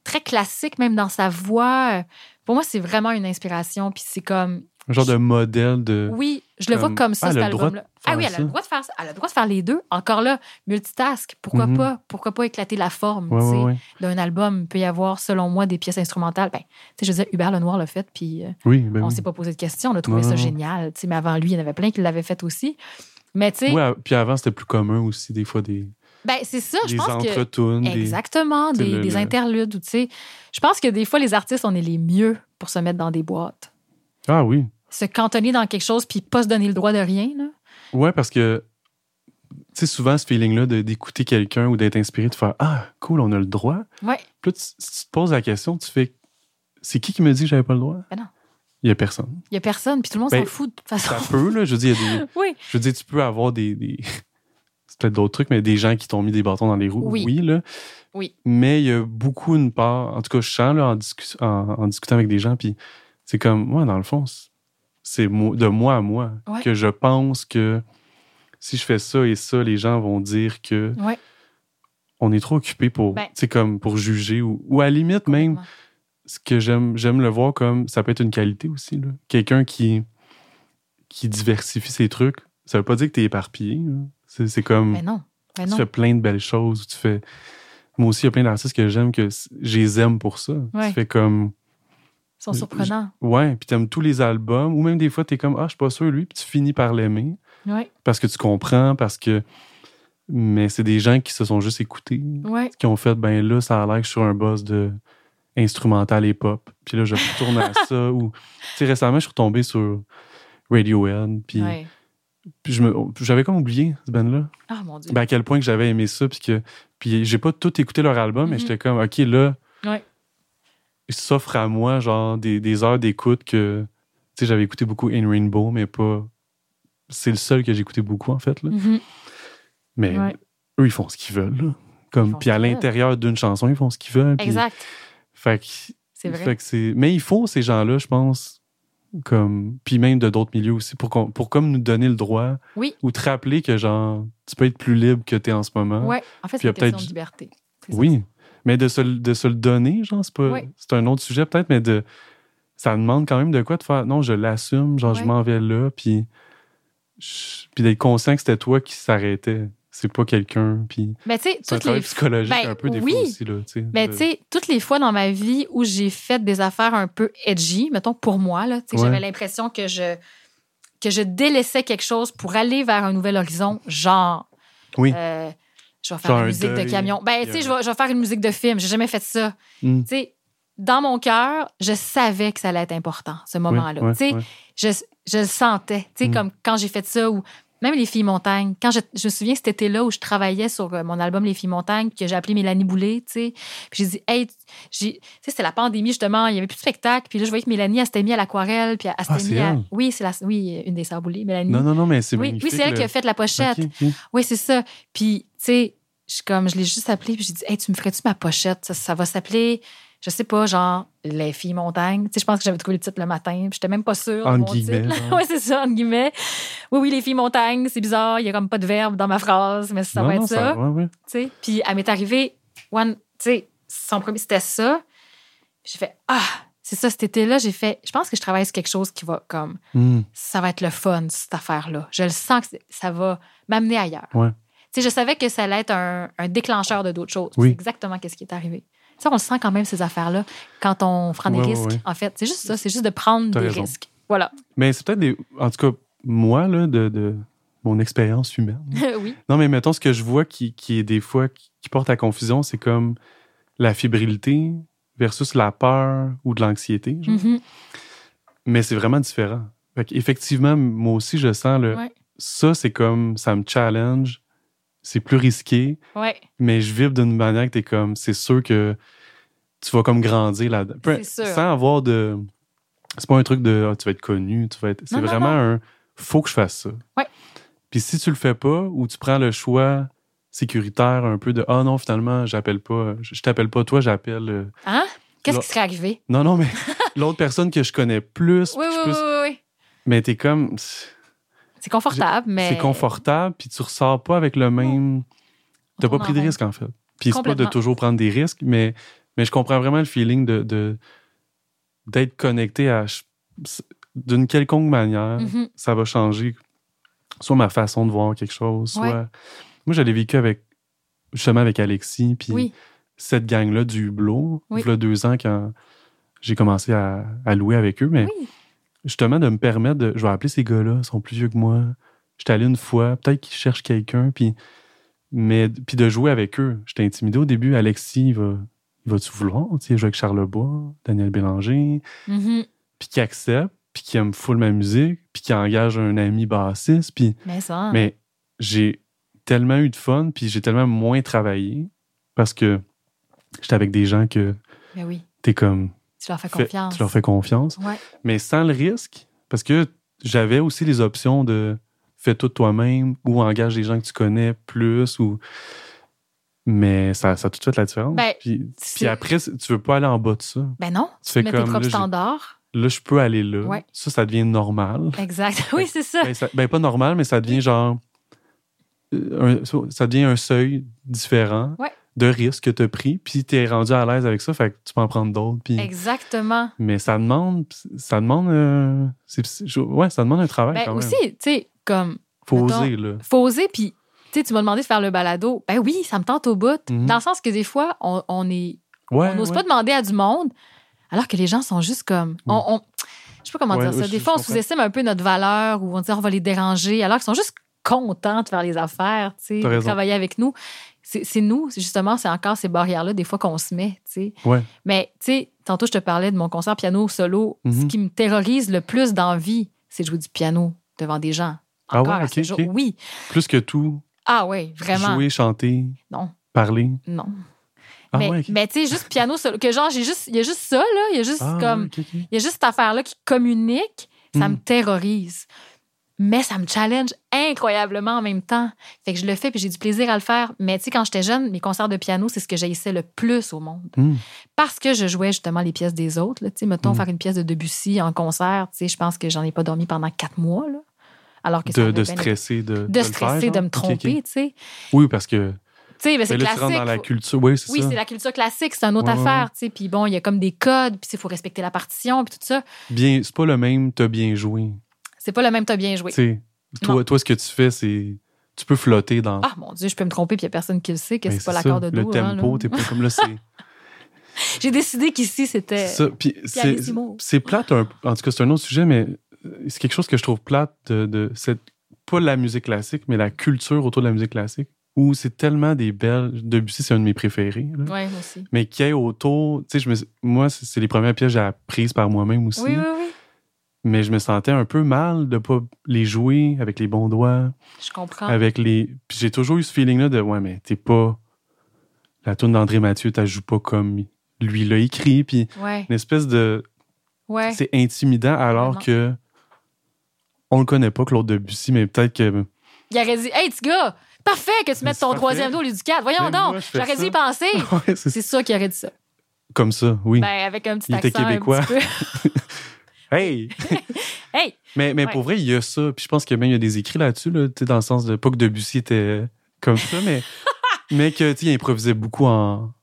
très classique même dans sa voix. Pour moi, c'est vraiment une inspiration, puis c'est comme. Un genre de modèle de. Oui, je le vois Comme- ça, Ah, cet album-là. Ah oui, elle a le droit de faire ça. Elle a le droit de faire les deux. Encore là, multitask. Pourquoi Mhm. pas? Pourquoi pas éclater la forme? Ouais, ouais, ouais. D'un album, il peut y avoir, selon moi, des pièces instrumentales. Ben, tu sais, je veux dire, Hubert Lenoir l'a fait, puis euh, Oui, ben on oui. s'est pas posé de questions. On a trouvé Non, ça non, génial. Tu sais, mais avant lui, il y en avait plein qui l'avaient fait aussi. Mais tu sais, puis avant, c'était plus commun aussi, des fois, des, ben, c'est ça, je des pense que. des- Exactement, des, des le- interludes. ou Tu sais, je pense que des fois, les artistes, on est les mieux pour se mettre dans des boîtes. Ah oui. Se cantonner dans quelque chose puis pas se donner le droit de rien. Là? Ouais, parce que, tu sais, souvent, ce feeling-là d'écouter quelqu'un ou d'être inspiré, de faire Ah, cool, on a le droit. Ouais. Puis là, tu- si tu te poses la question, tu fais C'est qui qui me dit que j'avais pas le droit? Ben non. Il y a personne. Il y a personne, puis tout le monde Ben, s'en fout de toute façon. Ça peut, là. Je veux dire, il y a des. Oui, Je veux dire, tu peux avoir des. des- C'est peut-être d'autres trucs, mais des gens qui t'ont mis des bâtons dans les roues. Oui. là. oui. Mais il y a beaucoup une part. En tout cas, je sens là, en, discu- en, en discutant avec des gens, puis c'est comme, moi, dans le fond, c'est- de moi à moi Ouais. que je pense que si je fais ça et ça, les gens vont dire que Ouais. on est trop occupé pour, Ben. tu comme pour juger ou, ou à la limite même ce que j'aime j'aime le voir comme ça peut être une qualité aussi là. Quelqu'un qui qui diversifie ses trucs, ça veut pas dire que t'es éparpillé. là. C'est c'est comme Ben non. Ben tu non. fais plein de belles choses. Tu fais. Moi aussi, il y a plein d'artistes que j'aime que je les aime pour ça. Tu fais comme. Ils sont surprenants. Ouais, puis t'aimes tous les albums, ou même des fois, t'es comme, ah, je suis pas sûr, lui, puis tu finis par l'aimer Ouais. parce que tu comprends, parce que. Mais c'est des gens qui se sont juste écoutés, Ouais. qui ont fait, ben là, ça a l'air que je suis sur un boss de instrumental et pop. Puis là, je retourne à ça. Ou, tu sais, récemment, je suis retombé sur Radiohead, puis, Ouais. puis j'avais comme oublié ce band-là. Ah mon Dieu. Ben, à quel point que j'avais aimé ça, puis que puis j'ai pas tout écouté leur album, mais Mhm. j'étais comme, OK, là, Ouais. S'offre à moi, genre, des, des heures d'écoute que, tu sais, j'avais écouté beaucoup In Rainbow, mais pas... C'est le seul que j'ai écouté beaucoup, en fait, là. Mhm. Mais Ouais. eux, ils font ce qu'ils veulent, là. Comme, puis à l'intérieur d'une chanson, ils font ce qu'ils veulent. Exact. Fait que, C'est vrai. fait que c'est... Mais il faut ces gens-là, je pense, comme... Puis même de d'autres milieux aussi, pour, qu'on- pour comme nous donner le droit, Oui. ou te rappeler que, genre, tu peux être plus libre que t'es en ce moment. Ouais. En fait, c'est une question de liberté. Oui, mais de se, le- de se le donner, genre, c'est pas. Oui. C'est un autre sujet peut-être, mais de. Ça demande quand même de quoi de faire. Non, je l'assume, genre, je m'en vais là, puis. je- Puis d'être conscient que c'était toi qui s'arrêtais. c'est pas quelqu'un. Puis Mais tu sais, c'est un toutes les psychologique ben, un peu des oui. fois aussi. Là, tu sais. Mais De- tu sais, toutes les fois dans ma vie où j'ai fait des affaires un peu edgy, mettons pour moi, là, tu sais, Ouais. j'avais l'impression que je, que je délaissais quelque chose pour aller vers un nouvel horizon, genre. Oui. euh, je vais faire Genre une un musique de camion. Ben, tu sais, je vais, je vais faire une musique de film. J'ai jamais fait ça. Mm. Tu sais, dans mon cœur, je savais que ça allait être important, ce Oui, moment-là. tu sais, je, je le sentais. Tu sais, Mm. comme quand j'ai fait ça, ou même Les Filles Montagnes. Quand je, je me souviens cet été-là où je travaillais sur euh, mon album Les Filles Montagnes, que j'ai appelé Mélanie Boulay, tu sais. Puis j'ai dit, hey, tu sais, c'était la pandémie, justement, il y avait plus de spectacle. Puis là, je voyais que Mélanie, elle s'était mise à l'aquarelle, puis elle Ah, s'était c'est mise à. elle? Oui, c'est la... oui, une des sœurs Boulay, Mélanie. Non, non, non, mais c'est oui, oui, c'est elle le- qui a fait la pochette. Oui, c'est ça. Puis, tu sais, je, comme, je l'ai juste appelé, puis j'ai dit, hey, tu me ferais-tu ma pochette? Ça, ça va s'appeler, je sais pas, genre, Les filles montagnes. Tu sais, je pense que j'avais trouvé le titre le matin, j'étais même pas sûre. mon guillemets, titre. oui, c'est ça, entre guillemets. Oui, oui, Les filles montagnes, c'est bizarre, il y a comme pas de verbe dans ma phrase, mais ça non, va non, être ça. ouais, ouais. tu sais. Puis, elle m'est arrivée, one, tu sais, son premier, c'était ça. J'ai fait, ah, c'est ça, cet été-là, j'ai fait, je pense que je travaille sur quelque chose qui va comme, Hmm. ça va être le fun, cette affaire-là. Je le sens que ça va m'amener ailleurs. Ouais. Tu sais, je savais que ça allait être un, un déclencheur de d'autres choses. Oui. C'est exactement ce qui est arrivé. Ça, on le sent quand même, ces affaires-là, quand on prend des Ouais, risques. ouais. En fait, c'est juste ça, c'est juste de prendre des raison. risques. Voilà. Mais c'est peut-être des. En tout cas, moi, là, de, de mon expérience humaine. oui. Non, mais mettons, ce que je vois qui, qui est des fois qui, qui porte à confusion, c'est comme la fébrilité versus la peur ou de l'anxiété. Mhm. Mais c'est vraiment différent. Fait Effectivement, moi aussi, je sens le. Ouais. Ça, c'est comme ça me challenge. C'est plus risqué, Ouais, mais je vibre d'une manière que t'es comme. C'est sûr que tu vas comme grandir là-dedans. Peu- C'est sûr. Sans avoir de. C'est pas un truc de Ah, tu vas être connu, tu vas être. C'est non, vraiment un faut que je fasse ça. Ouais. Puis si tu le fais pas ou tu prends le choix sécuritaire un peu de ah non finalement j'appelle pas je, je t'appelle pas toi j'appelle euh, Hein? Qu'est-ce qui serait arrivé? non non mais l'autre personne que je connais plus Oui, oui, oui, oui, oui. mais t'es comme C'est confortable, mais. c'est confortable puis tu ressors pas avec le même t'as pas pris de risque en fait puis c'est pas de toujours prendre des risques mais mais je comprends vraiment le feeling de d'être connecté à d'une quelconque manière Mhm. ça va changer soit ma façon de voir quelque chose soit Ouais. moi j'avais vécu avec justement avec Alexis puis Oui. cette gang là du Hublot Oui. il y a deux ans quand j'ai commencé à, à louer avec eux mais Oui. Justement de me permettre de je vais appeler ces gars-là ils sont plus vieux que moi j'étais allé une fois peut-être qu'ils cherchent quelqu'un puis mais puis de jouer avec eux j'étais intimidé au début Alexis il va il va-tu vouloir? Tu sais jouer avec Charles Bois Daniel Bélanger Mhm. puis qui accepte puis qui aime full ma musique puis qui engage un ami bassiste puis Mais ça. mais j'ai tellement eu de fun, puis j'ai tellement moins travaillé parce que j'étais avec des gens que Mais oui. t'es comme. Tu leur fais fait- confiance. tu leur fais confiance, Ouais. mais sans le risque, parce que j'avais aussi les options de fais tout toi-même ou engage des gens que tu connais plus ou. Mais ça, ça a tout de suite la différence. Ben, puis, c'est- puis après, tu veux pas aller en bas de ça. Ben non. Tu fais mets tes comme, propres là, standards. Là, je peux aller là. Ouais. Ça, ça devient normal. Exact. Oui, c'est ça. Ben, ça- ben, pas normal, mais ça devient genre. euh, un- ça- ça devient un seuil différent Ouais. De risque que tu as pris, puis tu es rendu à l'aise avec ça, fait que tu peux en prendre d'autres. Puis... Exactement. Mais ça demande. Ça demande. euh, ouais, ça demande un travail Ben quand aussi, tu sais, comme, Faut mettons, oser, là. faut oser, puis, tu sais, tu m'as demandé de faire le balado. Ben oui, ça me tente au bout. Mhm. Dans le sens que des fois, on, on est, Ouais, on n'ose ouais. pas demander à du monde, alors que les gens sont juste comme, on, on- je sais pas comment Ouais, dire ça. Des fois, on sous-estime un peu notre valeur ou on dit on va les déranger, alors qu'ils sont juste contents de faire les affaires, tu sais, travailler avec nous. C'est nous, justement, c'est encore ces barrières-là, des fois, qu'on se met, tu sais. Ouais. Mais, tu sais, tantôt, je te parlais de mon concert piano solo. Ce Mhm. qui me terrorise le plus dans la vie, c'est de jouer du piano devant des gens. Ah Encore ouais, à ok, ce jour. ok. Oui. Plus que tout, Ah oui, vraiment. jouer, chanter, Non, parler. non. Ah mais ouais, mais tu sais, juste piano solo. Que genre, j'ai juste, il y a juste ça, là. Il y a juste Ah, comme. ouais. Il y a juste cette affaire-là qui communique. Ça Mm. me terrorise. Mais ça me challenge incroyablement en même temps. Fait que je le fais puis j'ai du plaisir à le faire. Mais tu sais, quand j'étais jeune, mes concerts de piano, c'est ce que j'haïssais le plus au monde. Hmm. Parce que je jouais justement les pièces des autres. Tu sais, mettons, Mm. faire une pièce de Debussy en concert, tu sais, je pense que j'en ai pas dormi pendant quatre mois. Là. Alors que De, de stresser, de, De stresser, de me tromper, tu sais. Oui, parce que ben, c'est classique. dans la culture. Oui, c'est Oui, c'est la culture classique, c'est une autre Ouais, affaire, ouais. Puis bon, il y a comme des codes, puis il faut respecter la partition, puis tout ça. Bien, c'est pas le même, t'as bien joué. C'est pas le même t'as bien joué. Toi, toi, ce que tu fais, c'est tu peux flotter dans. Ah mon Dieu, je peux me tromper puis il n'y a personne qui le sait que Ben, c'est pas l'accord de Le Do. hein, tempo, t'es pas comme là, c'est. J'ai décidé qu'ici, c'était. c'est plate, un- en tout cas, c'est un autre sujet, mais euh, c'est quelque chose que je trouve plate de, de cette, pas la musique classique, mais la culture autour de la musique classique, où c'est tellement des belles. Debussy, c'est un de mes préférés. là. Ouais, moi aussi. Mais qu'il y ait autour, tu sais, moi, c'est c'est les premières pièces que j'ai apprises par moi-même aussi. Oui, oui, oui. Mais je me sentais un peu mal de pas les jouer avec les bons doigts, Je comprends. avec les. Puis j'ai toujours eu ce feeling-là de ouais, mais t'es pas. La tune d'André Mathieu, t'as joues pas comme lui l'a écrit, puis Ouais, une espèce de. ouais. C'est intimidant alors Vraiment. que on le connaît pas, Claude Debussy, mais peut-être que. Il aurait dit Hey, petit gars, parfait que tu mettes ton parfait. troisième dos au lieu du 4. Voyons donc, j'aurais dû ça. y penser. Ouais, c'est sûr qu'il aurait dit ça. comme ça, oui. Ben, avec un petit Il était accent. un québécois. petit peu. Hey! hey! mais mais Ouais. pour vrai, il y a ça. Puis je pense que même il y a des écrits là-dessus, là, dans le sens de. Pas que Debussy était comme ça, mais, mais que, il improvisait beaucoup en,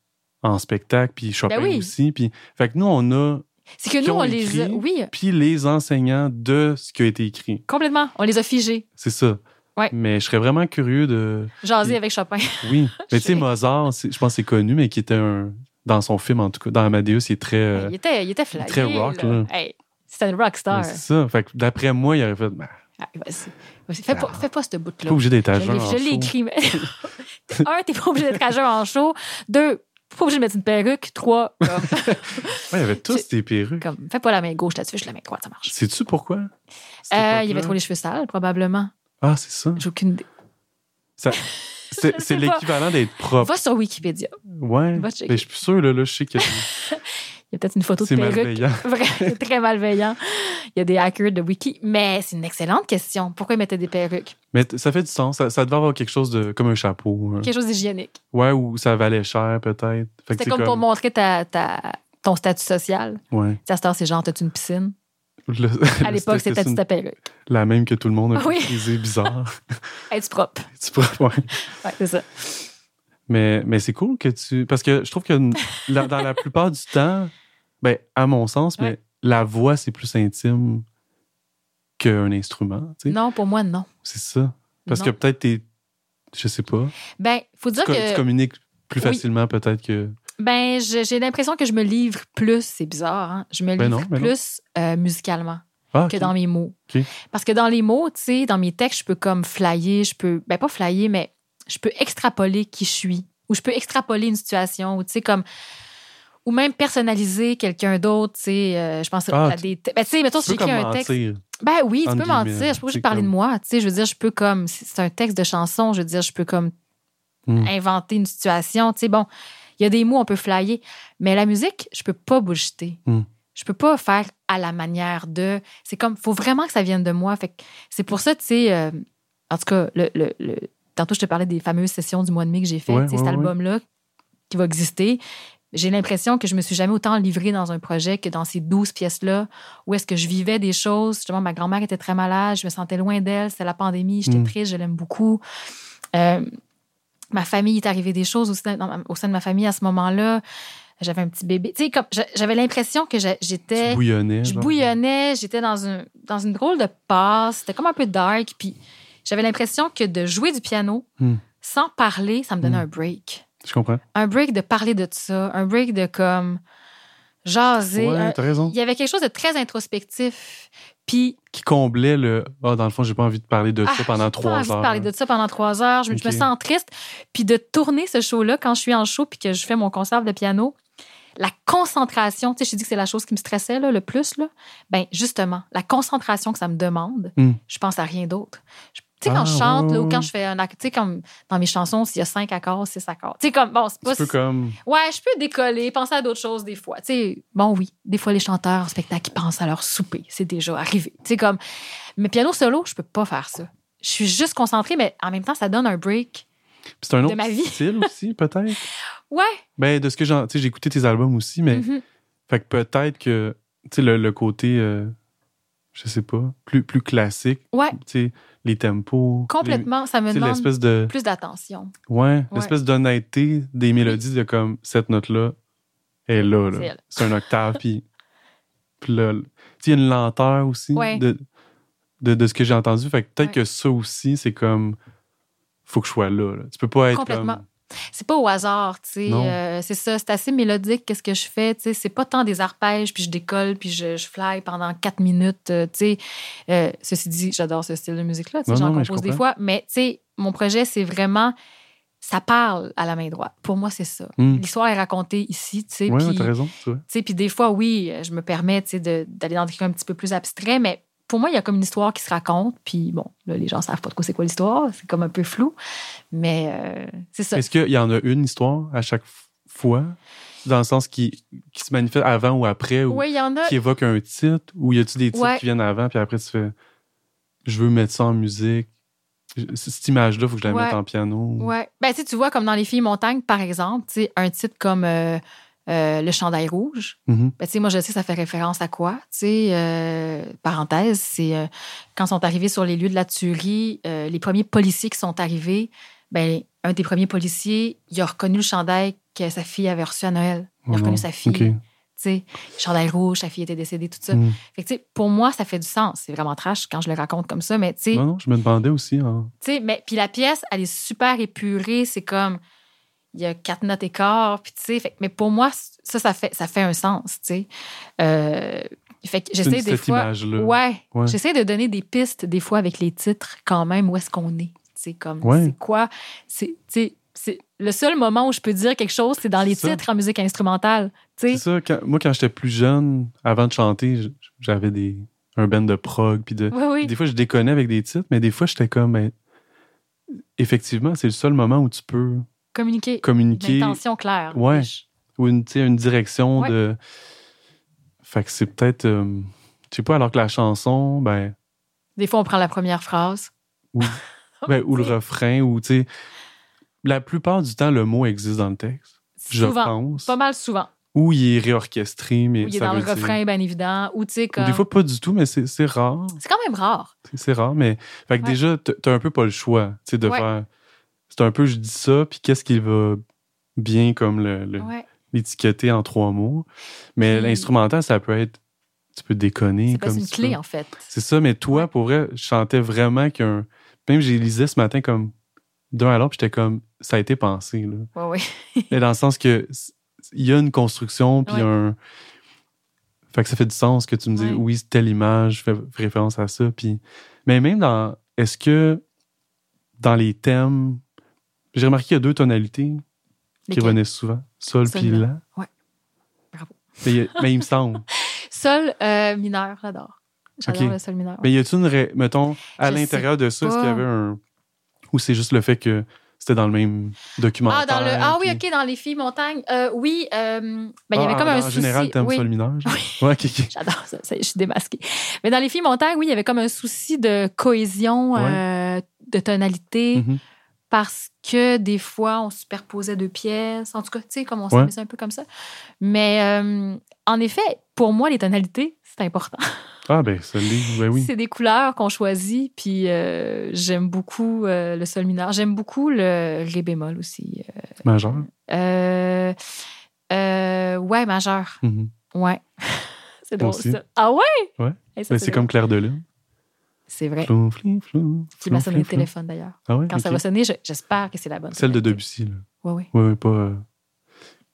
en spectacle, puis Chopin Ben oui. aussi. Puis, fait que nous, on a. C'est que nous, on les a. Oui, Puis les enseignants de ce qui a été écrit. complètement. On les a figés. C'est ça. Ouais. Mais je serais vraiment curieux de. Jaser avec Chopin. Oui. Mais tu sais, Mozart, je pense que c'est connu, mais qui était un. Dans son film, en tout cas, dans Amadeus, il est très. il, était, il était très rock, là. là. Hey, c'était une rockstar. c'est ça. Fait que d'après moi, il aurait fait. Ben, Ah, vas-y. Vas-y, Fais, pas, Ah. fais pas ce t'es bout-là. pas obligé d'être à en je l'ai écrit. mais- Un, t'es pas obligé d'être à en show. Deux, t'es pas obligé de mettre une perruque. Trois, comme, Ouais, il y avait tous des perruques. comme, fais pas la main gauche là-dessus, je la main droite, ça marche. Sais-tu pourquoi? Euh, il y avait trop les cheveux sales, probablement. Ah, c'est ça. J'ai aucune idée. Ça- C'est c'est l'équivalent d'être propre. Va sur Wikipédia. Ouais. Va checker. Mais je suis sûr, là, là je sais que Il y a peut-être une photo de perruque. malveillant. Très malveillant. Il y a des hackers de Wiki. Mais c'est une excellente question. Pourquoi ils mettaient des perruques? Mais ça fait du sens. Ça, ça devait avoir quelque chose de. comme un chapeau. hein. Quelque chose d'hygiénique. Ouais, ou ça valait cher, peut-être. C'était c'est comme, pour montrer ta, ta- ton statut social. Ouais. Tu sais, à cette heure, c'est genre, t'as-tu une piscine? Le- À l'époque, c'était ta perruque? la même que tout le monde a Oui. utilisé, bizarre. Es-tu propre? Tu pourrais- ouais. Ouais, c'est ça. Mais, mais c'est cool que tu. Parce que je trouve que la- dans la plupart du temps, ben, à mon sens, mais Ouais. la voix, c'est plus intime qu'un instrument. tu sais. Non, pour moi, non. C'est ça. Parce Non. que peut-être t'es. Je sais pas. Ben, faut dire co- tu que. communiques plus Oui. facilement, peut-être que. Ben, j'ai l'impression que je me livre plus, c'est bizarre, hein? Je me Ben livre non, ben plus euh, musicalement Ah, que dans mes mots. Parce que dans les mots, tu sais, dans mes textes, je peux comme flyer, je peux, ben pas flyer, mais je peux extrapoler qui je suis, ou je peux extrapoler une situation, ou tu sais, comme, ou même personnaliser quelqu'un d'autre, tu sais, euh, je pense Ah, à des. Ben, tu sais, mettons, si peux j'écris un texte. mentir. Ben oui, tu peux mentir. Je c'est de parler de comme- moi. Tu sais, je veux dire, je peux comme. si C'est un texte de chanson, je veux dire, je peux comme Hmm. inventer une situation. Tu sais, bon, il y a des mots, on peut flyer. Mais la musique, je peux pas bullshiter. Hmm. Je peux pas faire à la manière de. C'est comme, faut vraiment que ça vienne de moi. Fait c'est pour ça, tu sais, euh, en tout cas, le, le- le- tantôt, je te parlais des fameuses sessions du mois de mai que j'ai fait. Ouais, cet album-là qui va exister. J'ai l'impression que je me suis jamais autant livrée dans un projet que dans ces 12 pièces-là, où est-ce que je vivais des choses. Justement, ma grand-mère était très malade, je me sentais loin d'elle, c'était la pandémie, j'étais Mm. triste, je l'aime beaucoup. Euh, ma famille est arrivé des choses aussi dans ma- au sein de ma famille à ce moment-là. J'avais un petit bébé. Tu sais, comme j'a- j'avais l'impression que j'étais bouillonnais. je bouillonnais, j'étais dans, un, dans une drôle de passe, c'était comme un peu dark, puis j'avais l'impression que de jouer du piano Hmm. sans parler, ça me donnait Hmm. un break. Je comprends. Un break de parler de ça, un break de comme jaser. Ouais, un- t'as raison. Il y avait quelque chose de très introspectif. Puis, Qui comblait le. Ah, dans le fond, j'ai pas envie de parler de ah, ça pendant j'ai trois pas envie heures. de parler de ça pendant trois heures. Je, me- je me sens triste. Puis de tourner ce show-là quand je suis en show puis que je fais mon concert de piano, la concentration, tu sais, je te dis que c'est la chose qui me stressait là, le plus, là. Ben, justement, la concentration que ça me demande, Hmm. je pense à rien d'autre. Je- Tu sais, quand Ah, je chante, ouais, là, ou quand je fais un acte, tu sais, comme dans mes chansons, s'il y a cinq accords, six accords. Tu sais, comme, bon, c'est pas. Peu comme. Ouais, je peux décoller, penser à d'autres choses des fois. Tu sais, bon, oui, des fois, les chanteurs en spectacle, ils pensent à leur souper. C'est déjà arrivé. Tu sais, comme. Mais piano solo, je peux pas faire ça. Je suis juste concentrée, mais en même temps, ça donne un break. Puis C'est un de autre ma vie. style aussi, peut-être? Ouais. Ben, de ce que j'ai. Tu sais, j'ai écouté tes albums aussi, mais. Mhm. Fait que peut-être que. Tu sais, le, le côté. euh, je sais pas. Plus, plus classique. Ouais, Tu sais, les tempos. complètement. Ça me demande l'espèce de. plus d'attention. Ouais, l'espèce d'honnêteté des mélodies de comme cette note-là est là. C'est là. C'est un octave, puis. Puis là, il y a une lenteur aussi Ouais. de, de, de ce que j'ai entendu. Fait que peut-être Ouais. que ça aussi, c'est comme. faut que je sois là. là. Tu peux pas être Complètement. comme... C'est pas au hasard, tu sais. Euh, c'est ça, c'est assez mélodique, qu'est-ce que je fais, tu sais. C'est pas tant des arpèges, puis je décolle, puis je, je fly pendant quatre minutes, euh, tu sais. Euh, ceci dit, j'adore ce style de musique-là, tu sais. J'en compose des fois, mais tu sais, mon projet, c'est vraiment... Ça parle à la main droite. Pour moi, c'est ça. Hmm. L'histoire est racontée ici, tu sais. Puis- t'as raison. puis des fois, oui, je me permets tu sais, d'aller dans des trucs un petit peu plus abstraits, mais pour moi, il y a comme une histoire qui se raconte. Puis bon, là, les gens savent pas trop c'est quoi l'histoire. C'est comme un peu flou. Mais euh, c'est ça. Est-ce qu'il y en a une histoire à chaque fois, dans le sens qui, qui se manifeste avant ou après, ou y en a. qui évoque un titre, ou y a-tu des titres Ouais. qui viennent avant, puis après tu fais je veux mettre ça en musique. Cette image-là, il faut que je la Ouais. mette en piano. Ouais. Ben, tu vois, comme dans Les Filles Montagnes, par exemple, un titre comme euh, euh, Le chandail rouge. Mhm. Ben, tu sais, moi, je sais, ça fait référence à quoi? Tu sais, euh, parenthèse, c'est euh, quand sont arrivés sur les lieux de la tuerie, euh, les premiers policiers qui sont arrivés, ben, un des premiers policiers, il a reconnu le chandail que sa fille avait reçu à Noël. Il a Oh reconnu non. sa fille. OK. Tu sais, chandail rouge, sa fille était décédée, tout ça. Mm. Fait que, pour moi, ça fait du sens. C'est vraiment trash quand je le raconte comme ça, mais tu sais, Non, non, je me demandais aussi. hein. tu sais, mais puis la pièce, elle est super épurée. C'est comme il y a quatre notes et quart, puis tu sais, mais pour moi, ça, ça fait, ça fait un sens, tu sais. Euh, fait que j'essaie des fois, ouais, Ouais. j'essaie de donner des pistes des fois avec les titres quand même où est-ce qu'on est, tu sais, comme Ouais. c'est quoi, c'est, tu sais, c'est le seul moment où je peux dire quelque chose, c'est dans les C'est ça. titres en musique instrumentale, tu C'est ça. quand- moi, quand j'étais plus jeune, avant de chanter, j'avais des un band de prog, puis de. Oui, oui. Des fois, je déconnais avec des titres, mais des fois, j'étais comme. ben, effectivement, c'est le seul moment où tu peux Communiquer. communiquer L'intention claire. Ouais. ou une, une direction Ouais. de. Fait que c'est peut-être. euh, je sais pas, alors que la chanson, ben. Des fois, on prend la première phrase. ben, ou le Tu sais, refrain, ou tu sais. La plupart du temps, le mot existe dans le texte, je Souvent. pense. Pas mal souvent. Ou il est réorchestré, mais Ou il est ça dans le dire- refrain, bien évident. Ou tu sais, Ou comme. des fois, pas du tout, mais c'est rare. C'est quand même rare. C'est- rare, mais. Fait que Ouais. déjà, t'as un peu pas le choix, tu sais, de Ouais. faire. C'est un peu, je dis ça, puis qu'est-ce qui va bien comme le, le- Ouais. en trois mots. Mais l'instrumental, ça peut être. Tu peux déconner C'est comme une clé, en fait. C'est ça, mais toi, pour vrai, je chantais vraiment qu'un. Même j'ai lisais ce matin comme d'un à l'autre, puis j'étais comme ça a été pensé. Là. Oui, oui. Mais dans le sens que il y a une construction, puis un. Fait que ça fait du sens que tu me dis oui, telle image fait référence à ça. Puis... Mais même dans. Est-ce que dans les thèmes. J'ai remarqué qu'il y a deux tonalités qui revenaient souvent. Sol puis là. la. Ouais. Bravo. Mais, il mais me semble. Sol euh, mineur, j'adore. J'adore le sol mineur. Mais y a-tu une. ré- Mettons, à l'intérieur de ça, est-ce qu'il y avait un. Ou c'est juste le fait que c'était dans le même documentaire? Ah, dans le... ah oui, OK, dans les filles montagnes. Euh, oui, euh, ben, il y avait Ah, comme un en souci. général, t'aimes oui. sol mineur? Oui. Ouais, ok, ok. J'adore ça, je suis démasquée. Mais dans les filles montagnes, oui, il y avait comme un souci de cohésion, euh, de tonalité, Mhm. Parce que des fois, on superposait deux pièces. En tout cas, tu sais, comme on Ouais. s'amusait un peu comme ça. Mais euh, en effet, pour moi, les tonalités, c'est important. Ah, ben, ça. Ben oui. C'est des couleurs qu'on choisit, puis euh, j'aime beaucoup euh, le sol mineur. J'aime beaucoup le ré bémol aussi. Majeur. Ouais, majeur. Mhm. Ouais. c'est drôle, aussi. ça. Ah ouais? Ouais. Hey, Ben, c'est comme Claire de Lune. C'est vrai. Flou, flou, flou, C'est ma flou, flou. téléphone, d'ailleurs. Ah ouais? Quand ça va sonner, je- j'espère que c'est la bonne. Celle de. Debussy, là. Oui, oui. Oui, oui, pas. euh,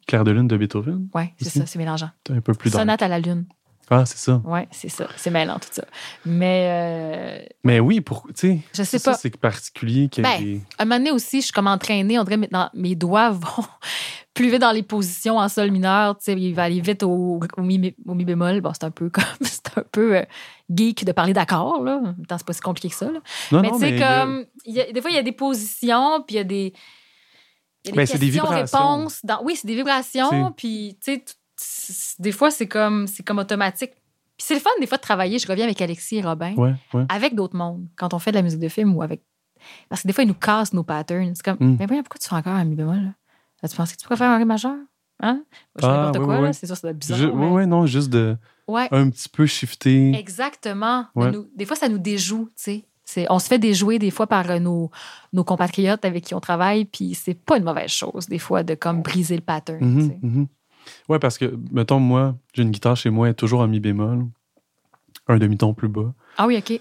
Claire de Lune de Beethoven. Ouais, c'est ça, c'est mélangeant. Un peu plus. Sonate à la lune. Ah, c'est ça. Ouais, c'est ça. C'est mêlant, tout ça. Mais euh, Mais oui, pour. Tu sais. je sais ça, pas. C'est particulier Ben, des- À un moment donné aussi, je suis comme entraînée. On dirait dans- mes doigts vont plus vite dans les positions en sol mineur. Tu sais, il va aller vite au, au, mi, au mi bémol. Bon, c'est un peu comme. C'est un peu euh, geek de parler d'accords, là. En même temps, c'est pas si compliqué que ça. là. Non, mais tu sais, comme. il y a- des fois, il y a des positions, puis il y a des. Il y a des Ben, c'est des questions-réponses. dans- Oui, c'est des vibrations. Puis, tu sais, des fois, c'est comme, c'est comme automatique. Puis c'est le fun, des fois, de travailler. Je reviens avec Alexis et Robin, Ouais, ouais. avec d'autres mondes, quand on fait de la musique de film ou avec. Parce que des fois, ils nous cassent nos patterns. C'est comme, Mm. mais voyons, pourquoi tu fais encore un mi bémol? là? Tu pensais que tu pourrais faire un ré majeur? Hein? Je Ah, n'importe oui, quoi, oui, oui. C'est sûr, ça doit être bizarre. Je- ouais, ouais, non, juste de. Ouais. Un petit peu shifter. Exactement. Nous- des fois, ça nous déjoue, tu sais. C'est- On se fait déjouer des fois par euh, nos, nos compatriotes avec qui on travaille, puis c'est pas une mauvaise chose, des fois, de comme briser le pattern. tu sais. mhm. Ouais, parce que, mettons, moi, j'ai une guitare chez moi, toujours en mi bémol, un demi-ton plus bas. Ah oui, OK.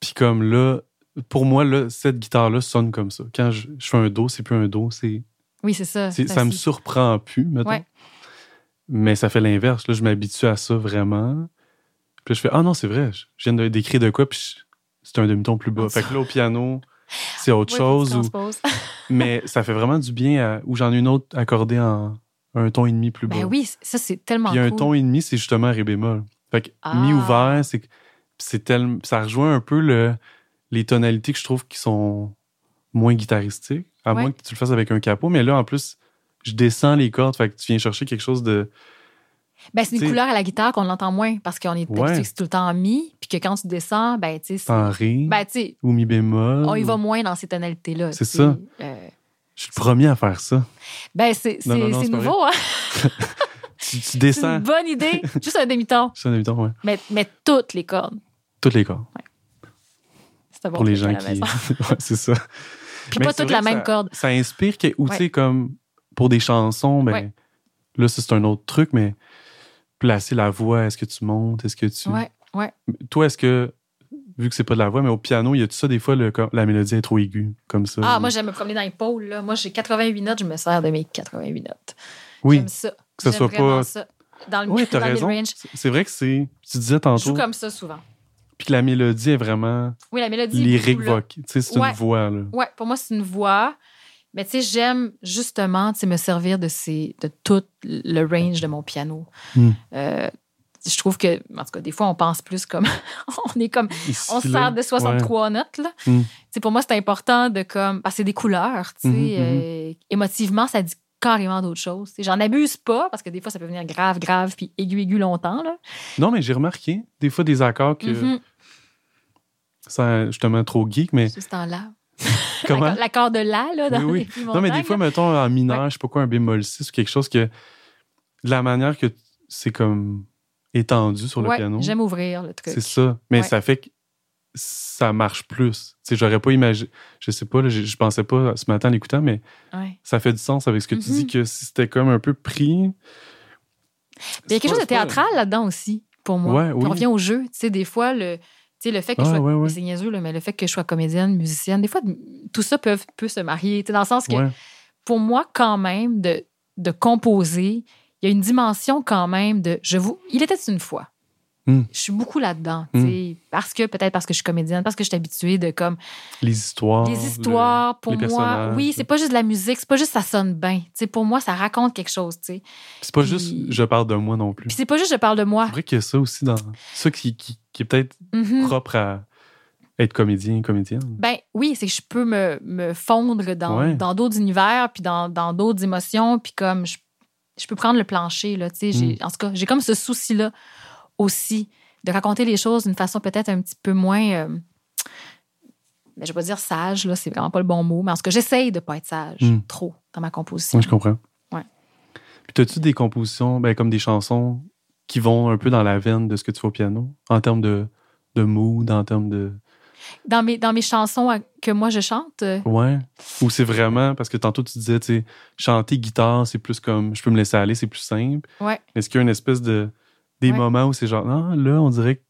Puis comme là, pour moi, là, cette guitare-là sonne comme ça. Quand je, je fais un do, c'est plus un do, c'est, Oui, c'est ça. ça me surprend plus, mettons. Ouais. Mais ça fait l'inverse. Là, je m'habitue à ça vraiment. Puis là, je fais, ah non, c'est vrai, je viens de- d'écrire de quoi, puis c'est un demi-ton plus bas. Ah, Fait que là, au piano, c'est autre Oui, chose. ou- mais ça fait vraiment du bien à- où j'en ai une autre accordée en un ton et demi plus bas. Ben oui, ça, c'est tellement Puis un ton et demi, c'est justement ré bémol. Fait que Ah. mi ouvert, c'est c'est tellement ça rejoint un peu le, les tonalités que je trouve qui sont moins guitaristiques, à Ouais. moins que tu le fasses avec un capot. Mais là, en plus, je descends les cordes, fait que tu viens chercher quelque chose de. Ben, c'est une T'sais- couleur à la guitare qu'on l'entend moins parce qu'on est Ouais. c'est tout le temps en mi, puis que quand tu descends, ben, tu sais, c'est- en ré ben, ou mi bémol. on y va moins dans ces tonalités-là. C'est tu sais. ça. Euh, Je suis le premier à faire ça. ben, c'est c'est- c'est c'est nouveau, hein? Tu, tu C'est descends. une bonne idée. Juste un demi-ton. C'est un évident, ouais. Mais, mais toutes les cordes. Toutes les cordes. C'est un bon pour les gens qui. ouais, c'est ça. Puis Mais pas c'est toute vrai la même ça- corde. Ça inspire, que, ou tu Ouais. sais, comme pour des chansons, ben Ouais. là, c'est un autre truc, mais placer la voix, est-ce que tu montes, est-ce que tu. Ouais, ouais. Toi, est-ce que, vu que c'est pas de la voix, mais au piano, il y a tout ça, des fois, le, la mélodie est trop aiguë, comme ça? Ah, moi, j'aime me promener dans les pôles. Là. Moi, j'ai 88 notes, je me sers de mes 88 notes. Oui, J'aime ça. que J'aime soit pas. ça. Dans le, Oui, t'as dans raison. C'est- vrai que c'est. Tu disais Je tantôt, joue comme ça souvent. puis que la mélodie est vraiment Oui, la mélodie. lyrique, voc. Tu sais, c'est Ouais. une voix, là. Ouais, pour moi, c'est une voix. Mais tu sais, j'aime justement tu sais, me servir de, ces, de tout le range de mon piano. Hmm. Euh, je trouve que, en tout cas, des fois, on pense plus comme. on est comme. On se là, sert de 63 notes, là. Sais, pour moi, c'est important de comme. Parce que c'est des couleurs, tu sais. Mhm, mhm. euh, émotivement, ça dit carrément d'autres choses. J'en abuse pas parce que des fois, ça peut venir grave, grave, puis aigu, aigu longtemps, là. Non, mais j'ai remarqué, des fois, des accords que. Mhm. ça justement trop geek, mais C'est ce temps-là. comment? L'accord- de la, là, dans Oui, oui. Non, mais des fois, là. mettons en mineur, je sais pas quoi, un bémol 6 ou quelque chose que. De la manière que c'est comme étendu sur le Ouais, piano. J'aime ouvrir le truc. C'est ça. Mais Ouais. ça fait que ça marche plus. Tu sais, j'aurais pas imaginé. Je sais pas, là, je, pensais pas ce matin en l'écoutant, mais Ouais. ça fait du sens avec ce que tu Mhm. dis que si c'était comme un peu pris. Il y a quelque chose de théâtral là-dedans aussi, pour moi. Oui. On revient au jeu. Tu sais, des fois, le, tu sais, le fait que Ah, je sois. ouais, ouais. Niaiseux, là, mais le fait que je sois comédienne, musicienne, des fois, tout ça peut, peut se marier. Dans le sens que, Ouais. pour moi, quand même, de, de composer, il y a une dimension quand même de. Je vous, il était une fois. Hmm. Je suis beaucoup là-dedans, sais, parce que peut-être parce que je suis comédienne, parce que je suis habituée de comme Les histoires. les histoires pour les moi. Oui, c'est pas juste de la musique, c'est pas juste ça sonne bien. Tu sais, pour moi, ça raconte quelque chose, tu sais. C'est pas Puis- juste je parle de moi non plus. Puis c'est pas juste je parle de moi. C'est vrai qu'il y a ça aussi dans. Ça qui, qui, qui est peut-être Mhm. propre à être comédien, comédienne. Ben oui, c'est que je peux me, me fondre dans Ouais. dans d'autres univers, puis dans dans d'autres émotions, puis comme je, je peux prendre le plancher, là, tu sais. j'ai- Mm. En tout cas, j'ai comme ce souci-là aussi de raconter les choses d'une façon peut-être un petit peu moins... euh, ben, je vais pas dire sage, là, c'est vraiment pas le bon mot, mais en tout cas, j'essaye de pas être sage Mm. trop dans ma composition. Oui, je comprends. Ouais. Puis, as-tu des compositions, ben, comme des chansons qui vont un peu dans la veine de ce que tu fais au piano, en termes de, de mood, en termes de. Dans, mes, dans mes chansons à- que moi je chante, euh, Ouais. Ou c'est vraiment, parce que tantôt tu disais, tu sais, chanter guitare, c'est plus comme, je peux me laisser aller, c'est plus simple. ouais. Est-ce qu'il y a une espèce de. Des Ouais. moments où c'est genre, ah, là, on dirait que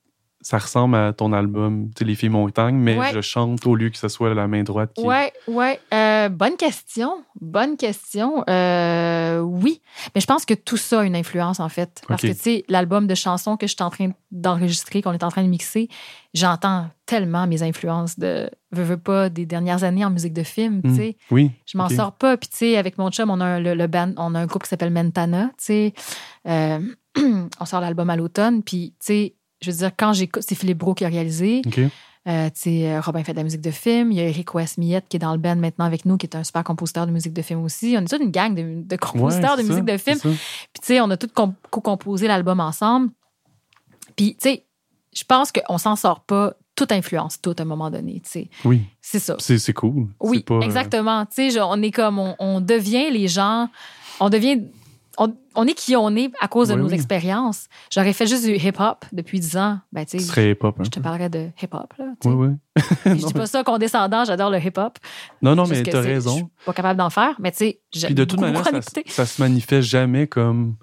ça ressemble à ton album, tu sais, Les filles montagnes, mais Ouais. je chante au lieu que ce soit la main droite qui. Ouais, ouais. Euh, bonne question. Bonne question. Euh, oui. Mais je pense que tout ça a une influence, en fait. Parce que, tu sais, l'album de chansons que je suis en train d'enregistrer, qu'on est en train de mixer, j'entends tellement mes influences de, veux, veux pas, des dernières années en musique de film, tu Hmm. sais. Oui. Je m'en sors pas. Puis, tu sais, avec mon chum, on a un, le, le band, on a un groupe qui s'appelle Mentana, tu sais. Euh, on sort l'album à l'automne. Puis, tu sais, je veux dire, quand j'écoute, c'est Philippe Bro qui a réalisé. Euh, euh, Robin fait de la musique de film. Il y a Eric West Millette qui est dans le band maintenant avec nous, qui est un super compositeur de musique de film aussi. On est toute une gang de, de compositeurs Ouais, de musique de film. Puis, tu sais, on a tous com- co-composé l'album ensemble. Puis, tu sais, je pense qu'on s'en sort pas. Toute influence, tout à un moment donné, tu sais. Oui. C'est ça. C'est c'est cool. Oui, euh, exactement. Tu sais, on est comme, on, on devient les gens, on devient, on, on est qui on est à cause de Oui, nos oui. expériences. J'aurais fait juste du hip-hop depuis 10 ans. Ben, tu serait hip-hop. hein. je te parlerais de hip-hop, là. tu. Oui, oui. Je dis pas ça condescendant, j'adore le hip-hop. Non, non, mais que t'as c'est- Je raison. suis pas capable d'en faire, mais tu sais, de toute manière, ça, ça se manifeste jamais comme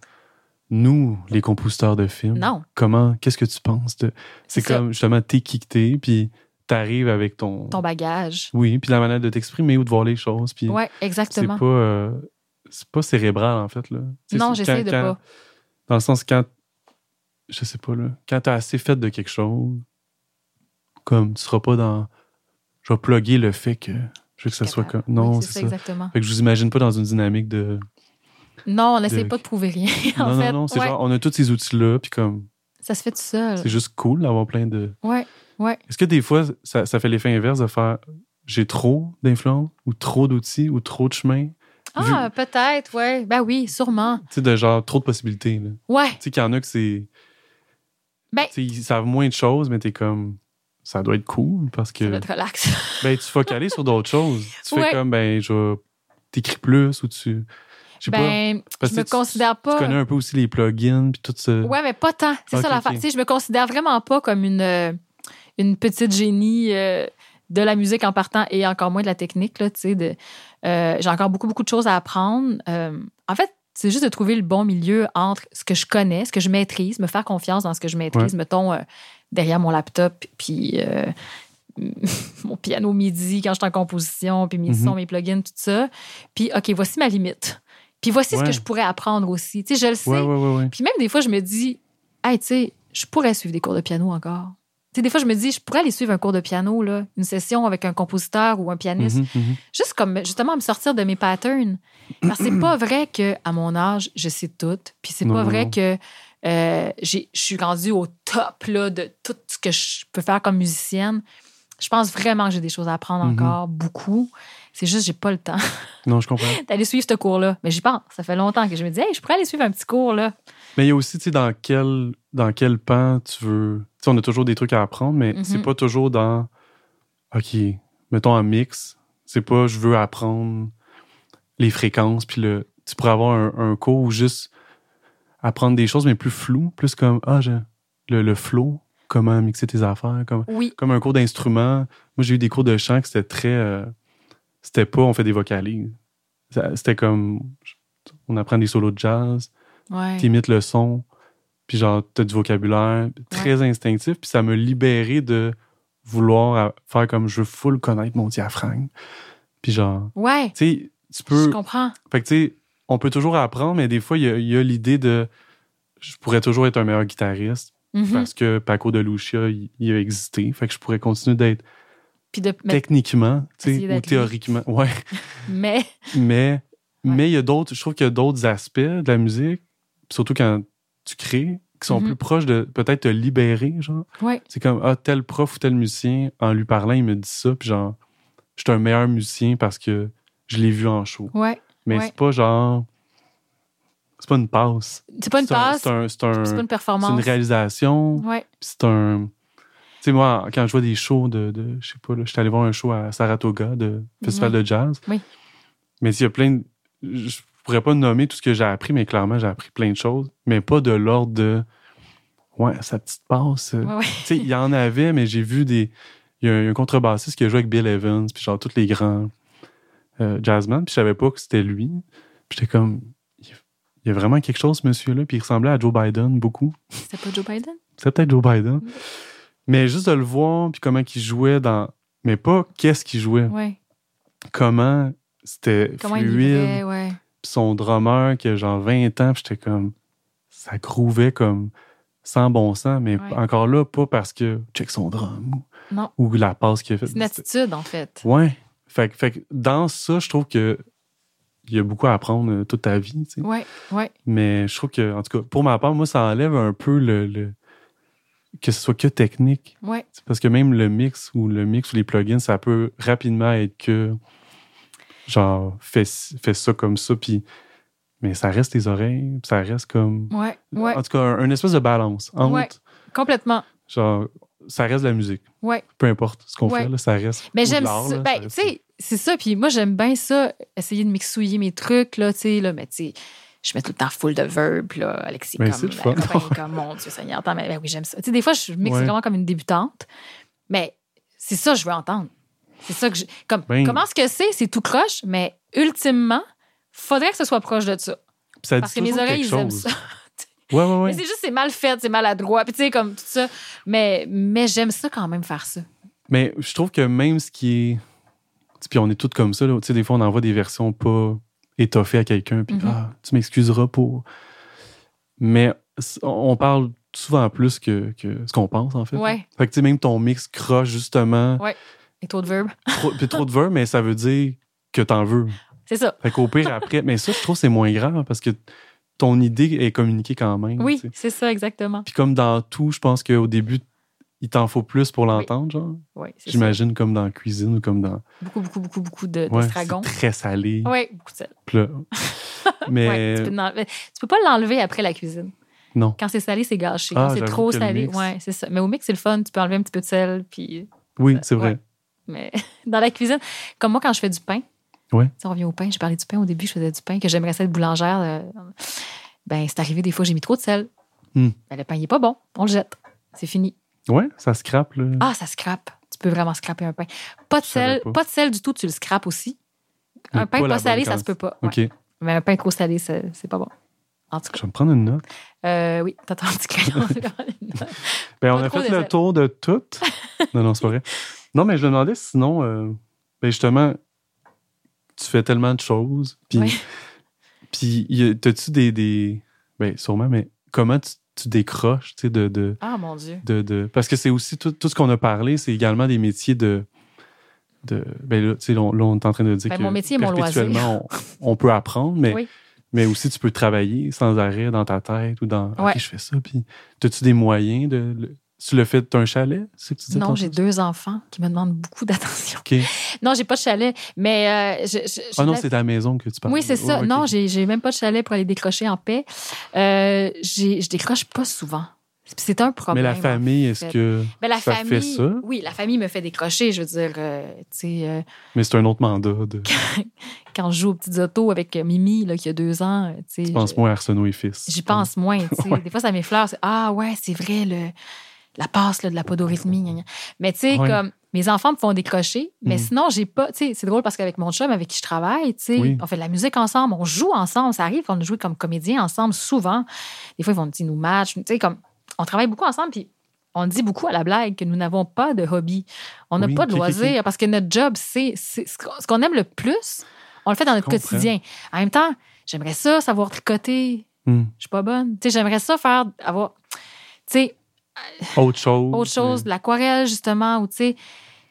nous, les compositeurs de films. Non. Comment, qu'est-ce que tu penses de. C'est C'est ça. comme justement, t'es qui t'es, puis t'arrives avec ton. ton bagage. Oui, puis la manière de t'exprimer ou de voir les choses. Puis Ouais, c'est exactement. pas, euh, c'est pas cérébral, en fait. Là. Non, j'essaie de quand- pas. Dans le sens, quand. Je sais pas, là. Quand t'as assez fait de quelque chose, comme tu seras pas dans. Je vais plugger le fait que je veux que ça soit comme. Non, Oui, c'est ça. exactement. Fait que je vous imagine pas dans une dynamique de. Non, on n'essaie de- pas de prouver rien. en non, fait, non, non, c'est Ouais, genre, on a tous ces outils-là, puis comme. ça se fait tout seul. C'est juste cool d'avoir plein de. Ouais, ouais. Est-ce que des fois, ça, ça fait l'effet inverse de faire j'ai trop d'influence, ou trop d'outils, ou trop de chemin? Ah, peut-être, ouais. Ben oui, sûrement. Tu sais, de genre trop de possibilités. là. Ouais. Tu sais qu'il y en a que c'est. Ben, Tu sais, ils savent moins de choses, mais t'es comme. Ça doit être cool parce ça que. doit être relax. Ben, tu focalises sur d'autres choses. Tu fais comme, ben, je t'écris plus ou tu. Je sais pas. Ben, Parce je me tu- considère pas. Tu connais un peu aussi les plugins, puis tout ça. Ouais, mais pas tant. C'est ça. Tu je me considère vraiment pas comme une, euh, une petite génie euh, de la musique en partant et encore moins de la technique. Là, tu sais, de, euh, j'ai encore beaucoup, beaucoup de choses à apprendre. Euh, en fait, c'est juste de trouver le bon milieu entre ce que je connais, ce que je maîtrise, me faire confiance dans ce que je maîtrise, mettons, euh, derrière mon laptop, puis mon piano midi quand je suis en composition, puis mes Mhm. sons, mes plugins, tout ça. Puis, OK, voici ma limite. Puis voici ce Ouais. que je pourrais apprendre aussi. Tu sais, je le sais. Ouais, ouais, ouais, ouais. Puis même des fois, je me dis, hey, tu sais, je pourrais suivre des cours de piano encore. Tu sais, des fois, je me dis, je pourrais aller suivre un cours de piano, là, une session avec un compositeur ou un pianiste, Mhm, mhm. juste comme justement me sortir de mes patterns. Parce que c'est pas vrai que à mon âge, je sais tout. Puis c'est pas non, vrai que euh, je suis rendue au top là, de tout ce que je peux faire comme musicienne. Je pense vraiment que j'ai des choses à apprendre Mhm. encore, beaucoup. C'est juste, j'ai pas le temps Non, je comprends. d'aller suivre ce cours-là. Mais j'y pense. Ça fait longtemps que je me dis, hey, je pourrais aller suivre un petit cours, là. Mais il y a aussi, tu sais, dans quel, dans quel pan tu veux. On a toujours des trucs à apprendre, mais Mhm. c'est pas toujours dans. OK, mettons un mix. C'est pas je veux apprendre les fréquences, puis le. Tu pourrais avoir un, un cours où juste apprendre des choses, mais plus floues, plus comme, ah, je- le, le flow, comment mixer tes affaires, comme, Oui. comme un cours d'instrument. Moi, j'ai eu des cours de chant que c'était très. euh, c'était pas on fait des vocalises. C'était comme. On apprend des solos de jazz Ouais. t'imites le son, puis genre, t'as du vocabulaire très instinctif, puis ça m'a libéré de vouloir faire comme je veux full connaître mon diaphragme. Puis genre, Ouais. tu sais, tu Je peux. comprends. Fait que tu sais, on peut toujours apprendre, mais des fois, il y a, l'idée de je pourrais toujours être un meilleur guitariste Mhm. parce que Paco de Lucia, il, a existé. Fait que je pourrais continuer d'être Puis de, techniquement, tu sais, ou théoriquement. Ouais. mais Mais Ouais. mais il y a d'autres, je trouve qu'il y a d'autres aspects de la musique, surtout quand tu crées, qui sont Mhm. plus proches de peut-être te libérer, genre. ouais. C'est comme ah tel prof ou tel musicien en lui parlant, il me dit ça, puis genre je suis un meilleur musicien parce que je l'ai vu en show. Ouais. Mais Ouais. c'est pas genre c'est pas une passe. C'est pas une C'est un- passe, C'est un, c'est un- c'est pas une c'est performance. une réalisation. Ouais. C'est un. Tu sais, moi, quand je vois des shows de. de je sais pas, je suis allé voir un show à Saratoga de Festival de jazz. Oui. Mais il y a plein de. Je pourrais pas nommer tout ce que j'ai appris, mais clairement, j'ai appris plein de choses. Mais pas de l'ordre de. Ouais, sa petite passe. Ouais, ouais. Tu sais, il y en avait, mais j'ai vu des. Il y a un, contrebassiste qui a joué avec Bill Evans, puis genre tous les grands euh, jazzmen, puis je savais pas que c'était lui. Puis j'étais comme. Il y a vraiment quelque chose, ce monsieur-là, puis il ressemblait à Joe Biden beaucoup. C'était pas Joe Biden? C'est peut-être Joe Biden. Mais juste de le voir, puis comment il jouait dans. Mais pas qu'est-ce qu'il jouait. Ouais. Comment c'était Comment il fluide. vivait, ouais. Son drummer qui a genre 20 ans, j'étais comme. Ça grouvait comme sans bon sens, mais Ouais. encore là, pas parce que check son drum ou, Non. ou la passe qu'il a faite. C'est une attitude, en fait. Ouais. Fait, que- fait que dans ça, je trouve que il y a beaucoup à apprendre euh, toute ta vie. tu sais. Ouais, ouais. Mais je trouve que, en tout cas, pour ma part, moi, ça enlève un peu le. le- que ce soit que technique. Ouais. Parce que même le mix ou le mix ou les plugins, ça peut rapidement être que genre fais, fais ça comme ça, puis mais ça reste tes oreilles, puis ça reste comme Ouais, ouais. en tout cas un, une espèce de balance entre Ouais. Complètement. genre ça reste de la musique, Ouais. peu importe ce qu'on Ouais. fait là, ça reste. Mais j'aime ça. Ben, tu sais, c'est ça. Puis moi, j'aime bien ça, essayer de m'exouiller mes trucs, là, tu sais, là, mais tu sais, je mets tout le temps full de verbes, là, Alexis, Ben, comme, fun. mon Dieu Seigneur, attends, mais ben oui, j'aime ça. Tu sais, des fois, je mixe Ouais. vraiment comme une débutante, mais c'est ça que je veux entendre. C'est ça que je... Comme, Ben. Comment ce que c'est? C'est tout croche, mais ultimement, faudrait que ce soit proche de ça. Parce que mes oreilles, ils aiment chose. ça. Ouais, ouais, ouais. Mais c'est juste, c'est mal fait, c'est maladroit, puis tu sais, comme tout ça. Mais, mais j'aime ça quand même faire ça. Mais je trouve que même ce qui est. Puis on est tous comme ça, là. Tu sais, des fois, on envoie des versions pas étoffées à quelqu'un, puis Mhm. ah, tu m'excuseras pour. Mais on parle souvent plus que, que ce qu'on pense, en fait. Ouais. Fait que, tu sais, même ton mix croche, justement. Ouais. Et trop de verbes. Trop, puis trop de verbes, mais ça veut dire que t'en veux. C'est ça. Fait qu'au pire, après. Mais ça, je trouve que c'est moins grave parce que ton idée est communiquée quand même. Oui, tu sais. c'est ça, exactement. Puis comme dans tout, je pense qu'au début, il t'en faut plus pour l'entendre, genre. Oui, c'est ça. J'imagine comme dans la cuisine ou comme dans. Beaucoup, beaucoup, beaucoup, beaucoup de- Ouais, d'estragon. c'est très salé. Oui, beaucoup de sel. Mais Ouais, tu, peux. Tu peux pas l'enlever après la cuisine. non. Quand c'est salé, c'est gâché. Ah, Quand c'est j'avoue trop salé, ouais, c'est ça. Mais au mix, c'est le fun. Tu peux enlever un petit peu de sel, puis Oui, c'est vrai. ouais. Mais dans la cuisine, comme moi, quand je fais du pain, Ouais. si on revient au pain, j'ai parlé du pain au début, je faisais du pain, que j'aimerais ça être boulangère. euh, ben, c'est arrivé des fois, j'ai mis trop de sel. Hmm. Ben, le pain, il est pas bon. On le jette. C'est fini. Ouais, ça scrape, là. Ah, ça scrape. Tu peux vraiment scraper un pain. Pas de Je sel, pas. pas. de sel du tout, tu le scrapes aussi. Mais un pain pas salé, ça se peut pas. Ouais. Mais un pain trop salé, c'est pas bon. En tout cas, Je vais me prendre une note. euh, oui, t'as ton petit crayon. Ben, on a fait le tour de tout. non, non, c'est pas vrai. Non, mais je me demandais sinon, euh, ben justement, tu fais tellement de choses. Puis, Oui. puis t'as-tu des, des. Ben, sûrement, mais comment tu, tu décroches, tu sais, de, de, Ah, mon Dieu. de, de- Parce que c'est aussi tout, tout ce qu'on a parlé, c'est également des métiers de. de ben là, tu sais, là, on là, on est en train de dire Ben, que mon métier est mon perpétuellement, on, on peut apprendre, mais, Oui. mais aussi tu peux travailler sans arrêt dans ta tête ou dans. Ouais. OK, je fais ça. Puis, as-tu des moyens de. Tu le fais d'un chalet, que tu disais Non, j'ai deux enfants qui me demandent beaucoup d'attention. Non, j'ai pas de chalet, mais euh, je, je- Ah non, je- c'est ta maison que tu parles. Oui, c'est ça. Non, j'ai même pas de chalet pour aller décrocher en paix. Euh, je décroche pas souvent. C'est un Mais problème. la famille, est-ce fait. que. Ben, la ça famille, fait ça? oui, la famille me fait décrocher. Je veux dire, euh, euh, Mais c'est un autre mandat. De... quand je joue aux petites autos avec Mimi, là, qui a deux ans, tu sais, Tu penses je- moins à Arsenault et fils. J'y pense moins. Ouais. Des fois, ça m'effleure. Ah ouais, c'est vrai, le, la passe là, de la podorythmie. Mais tu sais, comme mes enfants me font décrocher, mais Mhm. sinon, j'ai pas. Tu sais, c'est drôle parce qu'avec mon chum, avec qui je travaille, tu sais, Oui. on fait de la musique ensemble, on joue ensemble. Ça arrive qu'on joue comme comédien ensemble souvent. Des fois, ils vont nous match. Tu sais, comme on travaille beaucoup ensemble, puis on dit beaucoup à la blague que nous n'avons pas de hobby. On n'a Oui, pas de loisirs parce que notre job, c'est ce qu'on- aime le plus, on le fait dans notre quotidien. En même temps, j'aimerais ça, savoir tricoter. Hmm. Je suis pas bonne. Tu sais, j'aimerais ça faire, avoir, tu sais, Autre chose. autre chose, de l'aquarelle, justement, ou tu sais,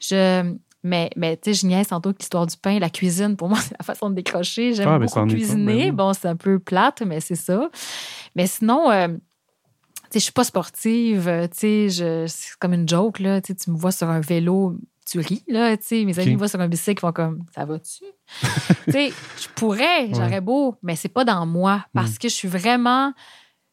je. Mais, mais tu sais, je niaise tantôt que l'histoire du pain, la cuisine, pour moi, c'est la façon de décrocher. J'aime Ah, ben, beaucoup pas, cuisiner. ben oui. Bon, c'est un peu plate, mais c'est ça. Mais sinon, euh, tu sais, je suis pas sportive. euh, Tu sais, c'est comme une joke, là. Tu me vois sur un vélo, tu ris, là. Tu sais, mes amis me voient sur un bicycle, ils font comme, ça va-tu? tu sais, je pourrais, j'aurais beau, mais c'est pas dans moi parce que je suis vraiment.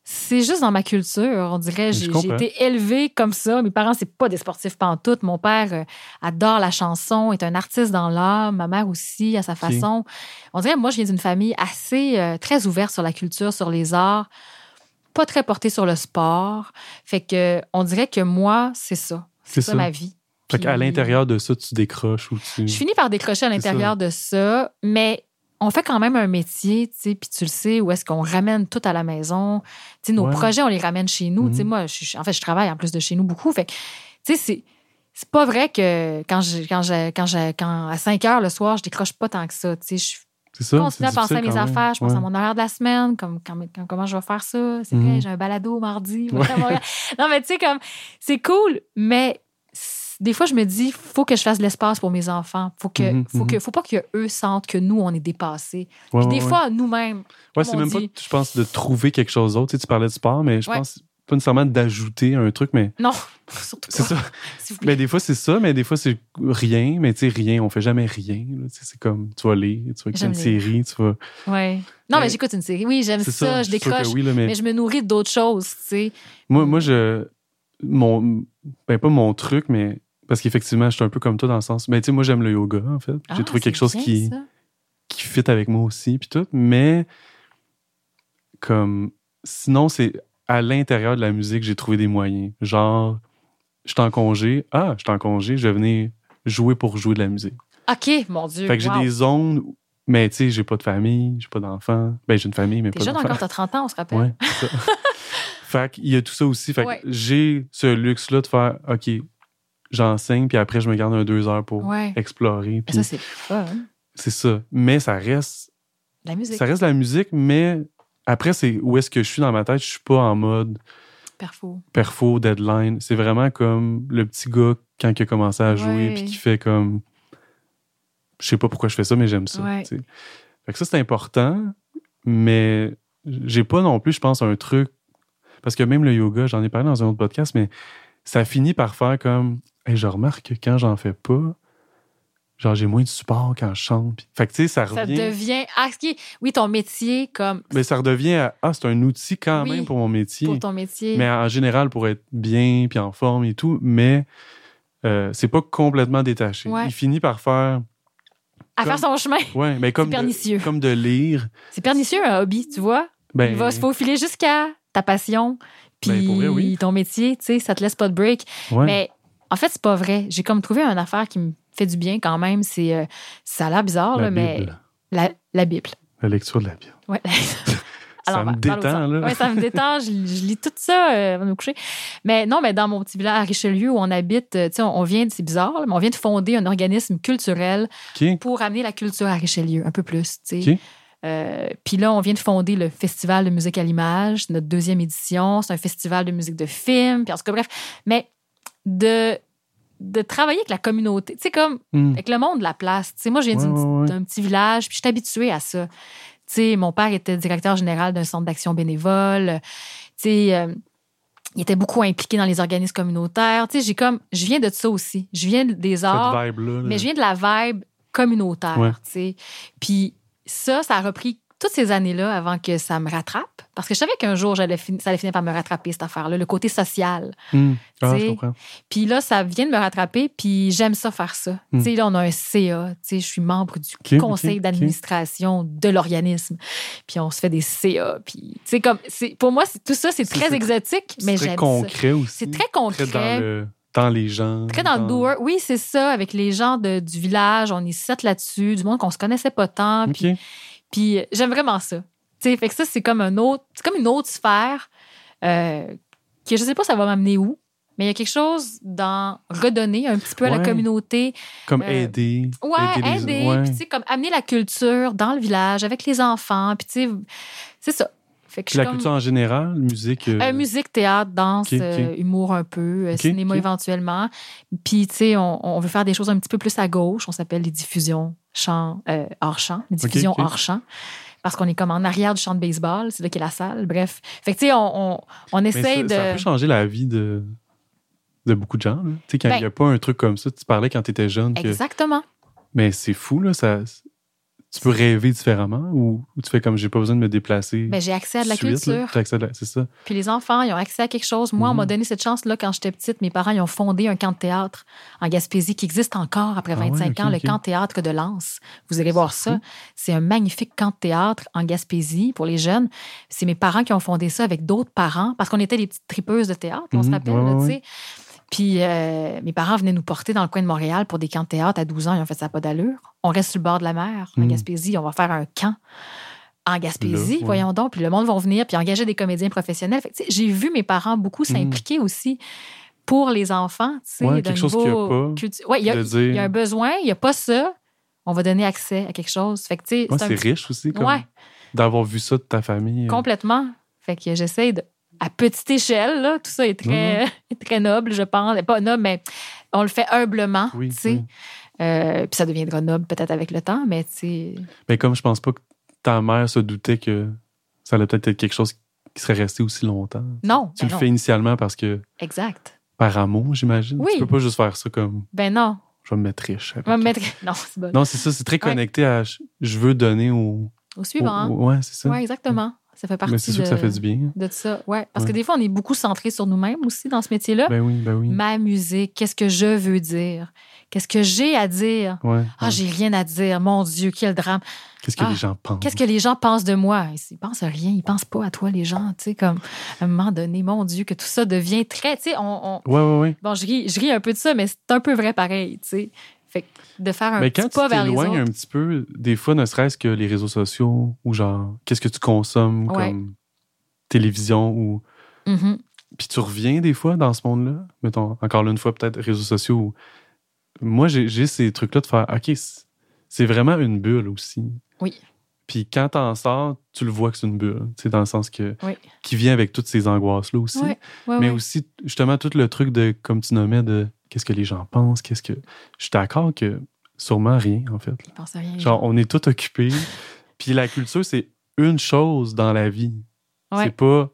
C'est juste dans ma culture, on dirait. J'ai été élevée comme ça. Mes parents, c'est pas des sportifs pantoute. Mon père euh, adore la chanson, est un artiste dans l'art. Ma mère aussi, à sa façon. On dirait, moi, je viens d'une famille assez euh, très ouverte sur la culture, sur les arts, pas très portée sur le sport. Fait que on dirait que moi, c'est ça. C'est ça, ça. ma vie. Fait qu'à l'intérieur de ça, tu décroches ou tu. je finis par décrocher à l'intérieur de ça, mais on fait quand même un métier, tu sais, puis tu le sais, où est-ce qu'on ramène tout à la maison. Tu sais, nos Ouais. projets, on les ramène chez nous. Tu sais, Mhm. moi, je, en fait, je travaille en plus de chez nous beaucoup. Fait que, tu sais, c'est. C'est pas vrai que quand je, quand je, quand je, quand à 5 heures le soir, je décroche pas tant que ça. Tu sais, je ça. continue à penser à mes affaires, je pense Ouais. à mon horaire de la semaine, comme quand- comment je vais faire ça? C'est Mhm. vrai, j'ai un balado mardi. Ouais. non, mais tu sais, comme, c'est cool, mais des fois, je me dis, faut que je fasse de l'espace pour mes enfants. Faut que, Mhm, faut mhm. que, faut pas qu'eux sentent que nous, on est dépassés. Ouais, Puis des ouais. fois, nous-mêmes. Ouais, c'est même pas, dit. je pense, de trouver quelque chose d'autre. Tu, sais, tu parlais de sport, mais je pense pas nécessairement d'ajouter un truc, mais Non, surtout c'est pas. ça. Vous plaît. Mais des fois, c'est ça, mais des fois, c'est rien. Mais tu sais, rien, on fait jamais rien. C'est comme, tu vas lire, tu vas écouter une série, tu vas. Ouais. Non, mais Mais- j'écoute une série. Oui, j'aime ça, ça, je décroche. oui, là, mais Mais je me nourris d'autres choses, tu sais. moi, moi, je. Mon. Ben, pas mon truc, mais. Parce qu'effectivement, je suis un peu comme toi dans le sens. Ben, tu sais, moi, j'aime le yoga, en fait. J'ai Ah, trouvé quelque chose bien, qui. ça. qui fit avec moi aussi, puis tout. Mais, comme, sinon, c'est à l'intérieur de la musique, j'ai trouvé des moyens. Genre, je suis en congé. Ah, je suis en congé, je vais venir jouer pour jouer de la musique. OK, mon Dieu. Fait que j'ai des zones, où- mais tu sais, j'ai pas de famille, j'ai pas d'enfants. Ben, j'ai une famille, mais pas jeune d'enfants. encore, t'as 30 ans, on se rappelle. Ouais, ça. fait qu'il y a tout ça aussi. Fait que j'ai ce luxe-là de faire, OK, j'enseigne, puis après, je me garde un deux heures pour Ouais. explorer. Puis ça, c'est fun. c'est ça. Mais ça reste, La musique. ça reste la musique, mais après, c'est où est-ce que je suis dans ma tête. Je suis pas en mode Perfo. perfo, deadline. C'est vraiment comme le petit gars quand il a commencé à jouer, puis qui fait comme. Je sais pas pourquoi je fais ça, mais j'aime ça. Ouais. Fait que ça, c'est important, mais j'ai pas non plus, je pense, un truc. Parce que même le yoga, j'en ai parlé dans un autre podcast, mais ça finit par faire comme. Hey, je remarque que quand j'en fais pas, genre, j'ai moins de support quand je chante. Puis- Fait que, tu sais, ça Ça revient. devient. Ah, Oui, ton métier, comme. Mais ça redevient à. Ah, c'est un outil quand Oui, même pour mon métier. Pour ton métier. Mais en général, pour être bien, puis en forme et tout, mais euh, c'est pas complètement détaché. Ouais. Il finit par faire. à comme- faire son chemin. Ouais, mais comme, pernicieux. de, comme de lire. C'est pernicieux, un hobby, tu vois. Ben, Il va se faufiler jusqu'à ta passion. Puis Ben, oui. ton métier, tu sais, ça te laisse pas de break. ouais. Mais en fait, c'est pas vrai. J'ai comme trouvé une affaire qui me fait du bien quand même. C'est euh, ça a l'air bizarre, la là, mais la, la Bible. la lecture de la Bible. Ouais. Ça me détend, là. Oui, ça me détend. Je, je lis tout ça euh, avant de me coucher. Mais non, mais dans mon petit village à Richelieu où on habite, euh, tu sais, on, on vient, de- c'est bizarre, là, mais on vient de fonder un organisme culturel pour amener la culture à Richelieu un peu plus, tu sais. Euh, Puis là, on vient de fonder le Festival de musique à l'image, notre deuxième édition. C'est un festival de musique de film. Puis en tout cas, bref. Mais de, de travailler avec la communauté, tu sais, comme Hmm. avec le monde de la place. Tu sais, moi, je viens Ouais, ouais, d'un petit village, puis je suis habituée à ça. Tu sais, mon père était directeur général d'un centre d'action bénévole. Tu sais, euh, il était beaucoup impliqué dans les organismes communautaires. Tu sais, j'ai comme, je viens de ça aussi. Je viens des arts. Là. Mais je viens de la vibe communautaire, Ouais. tu sais. Puis ça, ça a repris toutes ces années-là avant que ça me rattrape. Parce que je savais qu'un jour, j'allais ça allait finir par me rattraper, cette affaire-là, le côté social. Hmm. Ah, je comprends. Puis là, ça vient de me rattraper, puis j'aime ça faire ça. Mm. Tu sais, là, on a un CA, tu sais, je suis membre du conseil d'administration de l'organisme. Puis on se fait des CA, puis tu sais, comme, c'est, pour moi, c'est, tout ça, c'est C'est- très c'est- exotique, mais C'est très j'aime ça. concret aussi. C'est très concret. Très dans, le, dans les gens. Très dans le doer. Oui, c'est ça, avec les gens de- du village. On est sept là-dessus, du monde qu'on se connaissait pas tant. Puis, puis, j'aime vraiment ça. Tu sais, fait que ça, c'est comme un autre, c'est comme une autre sphère euh, que je sais pas ça va m'amener où, mais il y a quelque chose dans redonner un petit peu à la communauté. Comme Euh, aider. Ouais, les- aider, ouais. puis tu sais, comme amener la culture dans le village avec les enfants, puis tu sais, c'est ça. Fait que Puis je la comme- culture en général, musique. euh, euh, musique, théâtre, danse, humour un peu, cinéma éventuellement. Puis, tu sais, on, on veut faire des choses un petit peu plus à gauche. On s'appelle les diffusions chant, euh, hors champ, ok. hors champ. Parce qu'on est comme en arrière du champ de baseball, c'est là qu'est la salle. Bref. Fait que, tu sais, on, on, essaye ça, ça de. peut changer la vie de, de beaucoup de gens. là. Tu sais, quand il Ben- n'y a pas un truc comme ça, tu parlais quand tu étais jeune. Que... Exactement. Mais c'est fou, là. Ça... Tu peux rêver différemment ou, ou tu fais comme j'ai pas besoin de me déplacer. Ben, j'ai accès à de la suite, culture. C'est ça. Puis les enfants, ils ont accès à quelque chose. Moi, on Mhm. m'a donné cette chance-là quand j'étais petite. Mes parents, ils ont fondé un camp de théâtre en Gaspésie qui existe encore après Ah ouais, 25 ok, ans, le camp de théâtre de Lens. Vous irez voir ça. C'est un magnifique camp de théâtre en Gaspésie pour les jeunes. C'est mes parents qui ont fondé ça avec d'autres parents parce qu'on était des petites tripeuses de théâtre, on se Mhm, rappelle, ouais, là, ouais, tu sais. Puis euh, mes parents venaient nous porter dans le coin de Montréal pour des camps de théâtre à 12 ans. Ils ont fait ça pas d'allure. On reste sur le bord de la mer, en Mhm. Gaspésie. On va faire un camp en Gaspésie, ouais. voyons donc. Puis le monde va venir, puis engager des comédiens professionnels. J'ai vu mes parents beaucoup Mhm. s'impliquer aussi pour les enfants. Ouais, quelque chose qu'il y a pas, cultu- Ouais, il y a, de dire. il y a un besoin, il n'y a pas ça. On va donner accès à quelque chose. Fait que, c'est un riche aussi, comme d'avoir vu ça de ta famille. euh. Complètement. Fait que j'essaie de. À petite échelle, là, tout ça est très, est très noble, je pense. Pas noble, mais on le fait humblement. Oui, tu sais. oui. Euh, puis ça deviendra noble peut-être avec le temps, mais tu sais. Mais comme je pense pas que ta mère se doutait que ça allait peut-être être quelque chose qui serait resté aussi longtemps. Non. Tu ben le non. fais initialement parce que Exact. par amour, j'imagine. Oui. Tu peux pas juste faire ça comme Ben non. je vais me mettre riche. avec. On va me mettre. Non, c'est bon. Non, c'est ça, c'est très connecté à je- je veux donner au. Au suivant. au- ouais, c'est ça. Oui, exactement. Ça fait partie Mais c'est sûr de, que ça fait du bien. de ça. Ouais. Parce Ouais. que des fois, on est beaucoup centré sur nous-mêmes aussi dans ce métier-là. Ben oui, ben oui. Ma musique, qu'est-ce que je veux dire? Qu'est-ce que j'ai à dire? Ouais. Ah, ouais. j'ai rien à dire. Mon Dieu, quel drame. Qu'est-ce que Ah, les gens pensent? Qu'est-ce que les gens pensent de moi? Ils pensent à rien. Ils pensent pas à toi, les gens. Tu sais, comme, à un moment donné, mon Dieu, que tout ça devient très, tu sais, on, on- Ouais, ouais, ouais. bon, je ris, je ris un peu de ça, mais c'est un peu vrai pareil, tu sais. Fait que de faire un Mais petit quand tu pas vers les t'éloignes un petit peu, des fois, ne serait-ce que les réseaux sociaux ou genre, qu'est-ce que tu consommes Ouais. comme télévision ou Mhm. puis tu reviens des fois dans ce monde-là. Mettons, encore là, une fois, peut-être réseaux sociaux. où- Moi, j'ai ces trucs-là de faire, OK, c'est- c'est vraiment une bulle aussi. Oui. Puis quand t'en sors, tu le vois que c'est une bulle. Tu sais, dans le sens que. Oui. Qui vient avec toutes ces angoisses-là aussi. Ouais, ouais, Mais aussi, justement, tout le truc de, comme tu nommais, de qu'est-ce que les gens pensent, qu'est-ce que. Je suis d'accord que sûrement rien, en fait. Je pense à rien. Genre, on est tout occupé. Puis la culture, c'est une chose dans la vie. Ouais. C'est pas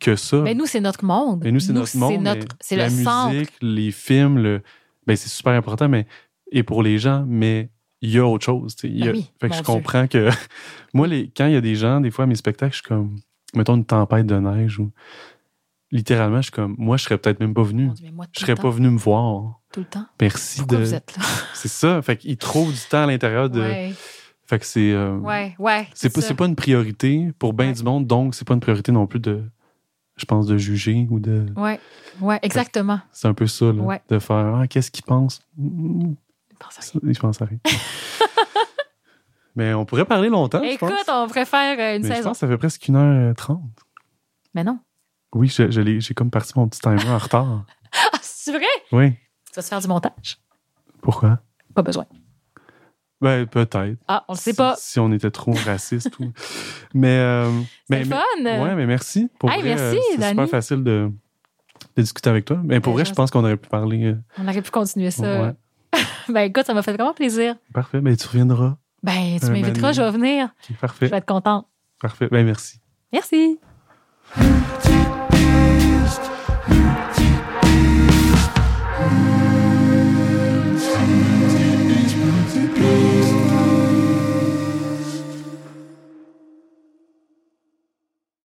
que ça. Mais nous, c'est notre monde. Mais nous, c'est notre monde. C'est notre- le musique, centre. les films, le, ben, c'est super important, mais et pour les gens, mais il y a autre chose. y a- Ben oui, fait que je Dieu. comprends que moi, les, quand il y a des gens, des fois, à mes spectacles, je suis comme, mettons une tempête de neige ou littéralement, je suis comme, moi, je serais peut-être même pas venu. Moi, Je serais pas venu me voir. Tout le temps. Merci Pourquoi de. vous êtes là? C'est ça. Fait qu'ils trouvent du temps à l'intérieur de. Ouais, Fait que c'est. euh, ouais, ouais. c'est pas, c'est pas une priorité pour bien Ouais. du monde, donc c'est pas une priorité non plus de, je pense, de juger ou de. Ouais, ouais, exactement. C'est un peu ça, là, Ouais. de faire ah, qu'est-ce qu'ils pensent? Je pense à ça, Je pense à rien. Mais on pourrait parler longtemps, je Écoute, pense. on préfère euh, une Mais je saison. pense que ça fait presque 1h30. Mais non. Oui, je, je l'ai- j'ai comme parti mon petit timer en retard. Ah, c'est vrai? Oui. Tu vas te faire du montage? Pourquoi? Pas besoin. Ben, peut-être. Ah, on le sait Si- pas. Si, on était trop raciste ou. Mais. euh, C'est mais, fun. Ouais, mais merci. Pour Hey, vrai, merci, euh, c'est super facile de, de discuter avec toi. Mais pour Ben, vrai, je pense qu'on aurait pu parler. euh, On aurait pu continuer ça. Ouais. Ben écoute, ça m'a fait vraiment plaisir. Parfait. Ben, tu reviendras. Ben, tu Un m'inviteras, je vais venir. Ok, Je parfait. vais être contente. Parfait. Ben, merci. Merci. Multipiste,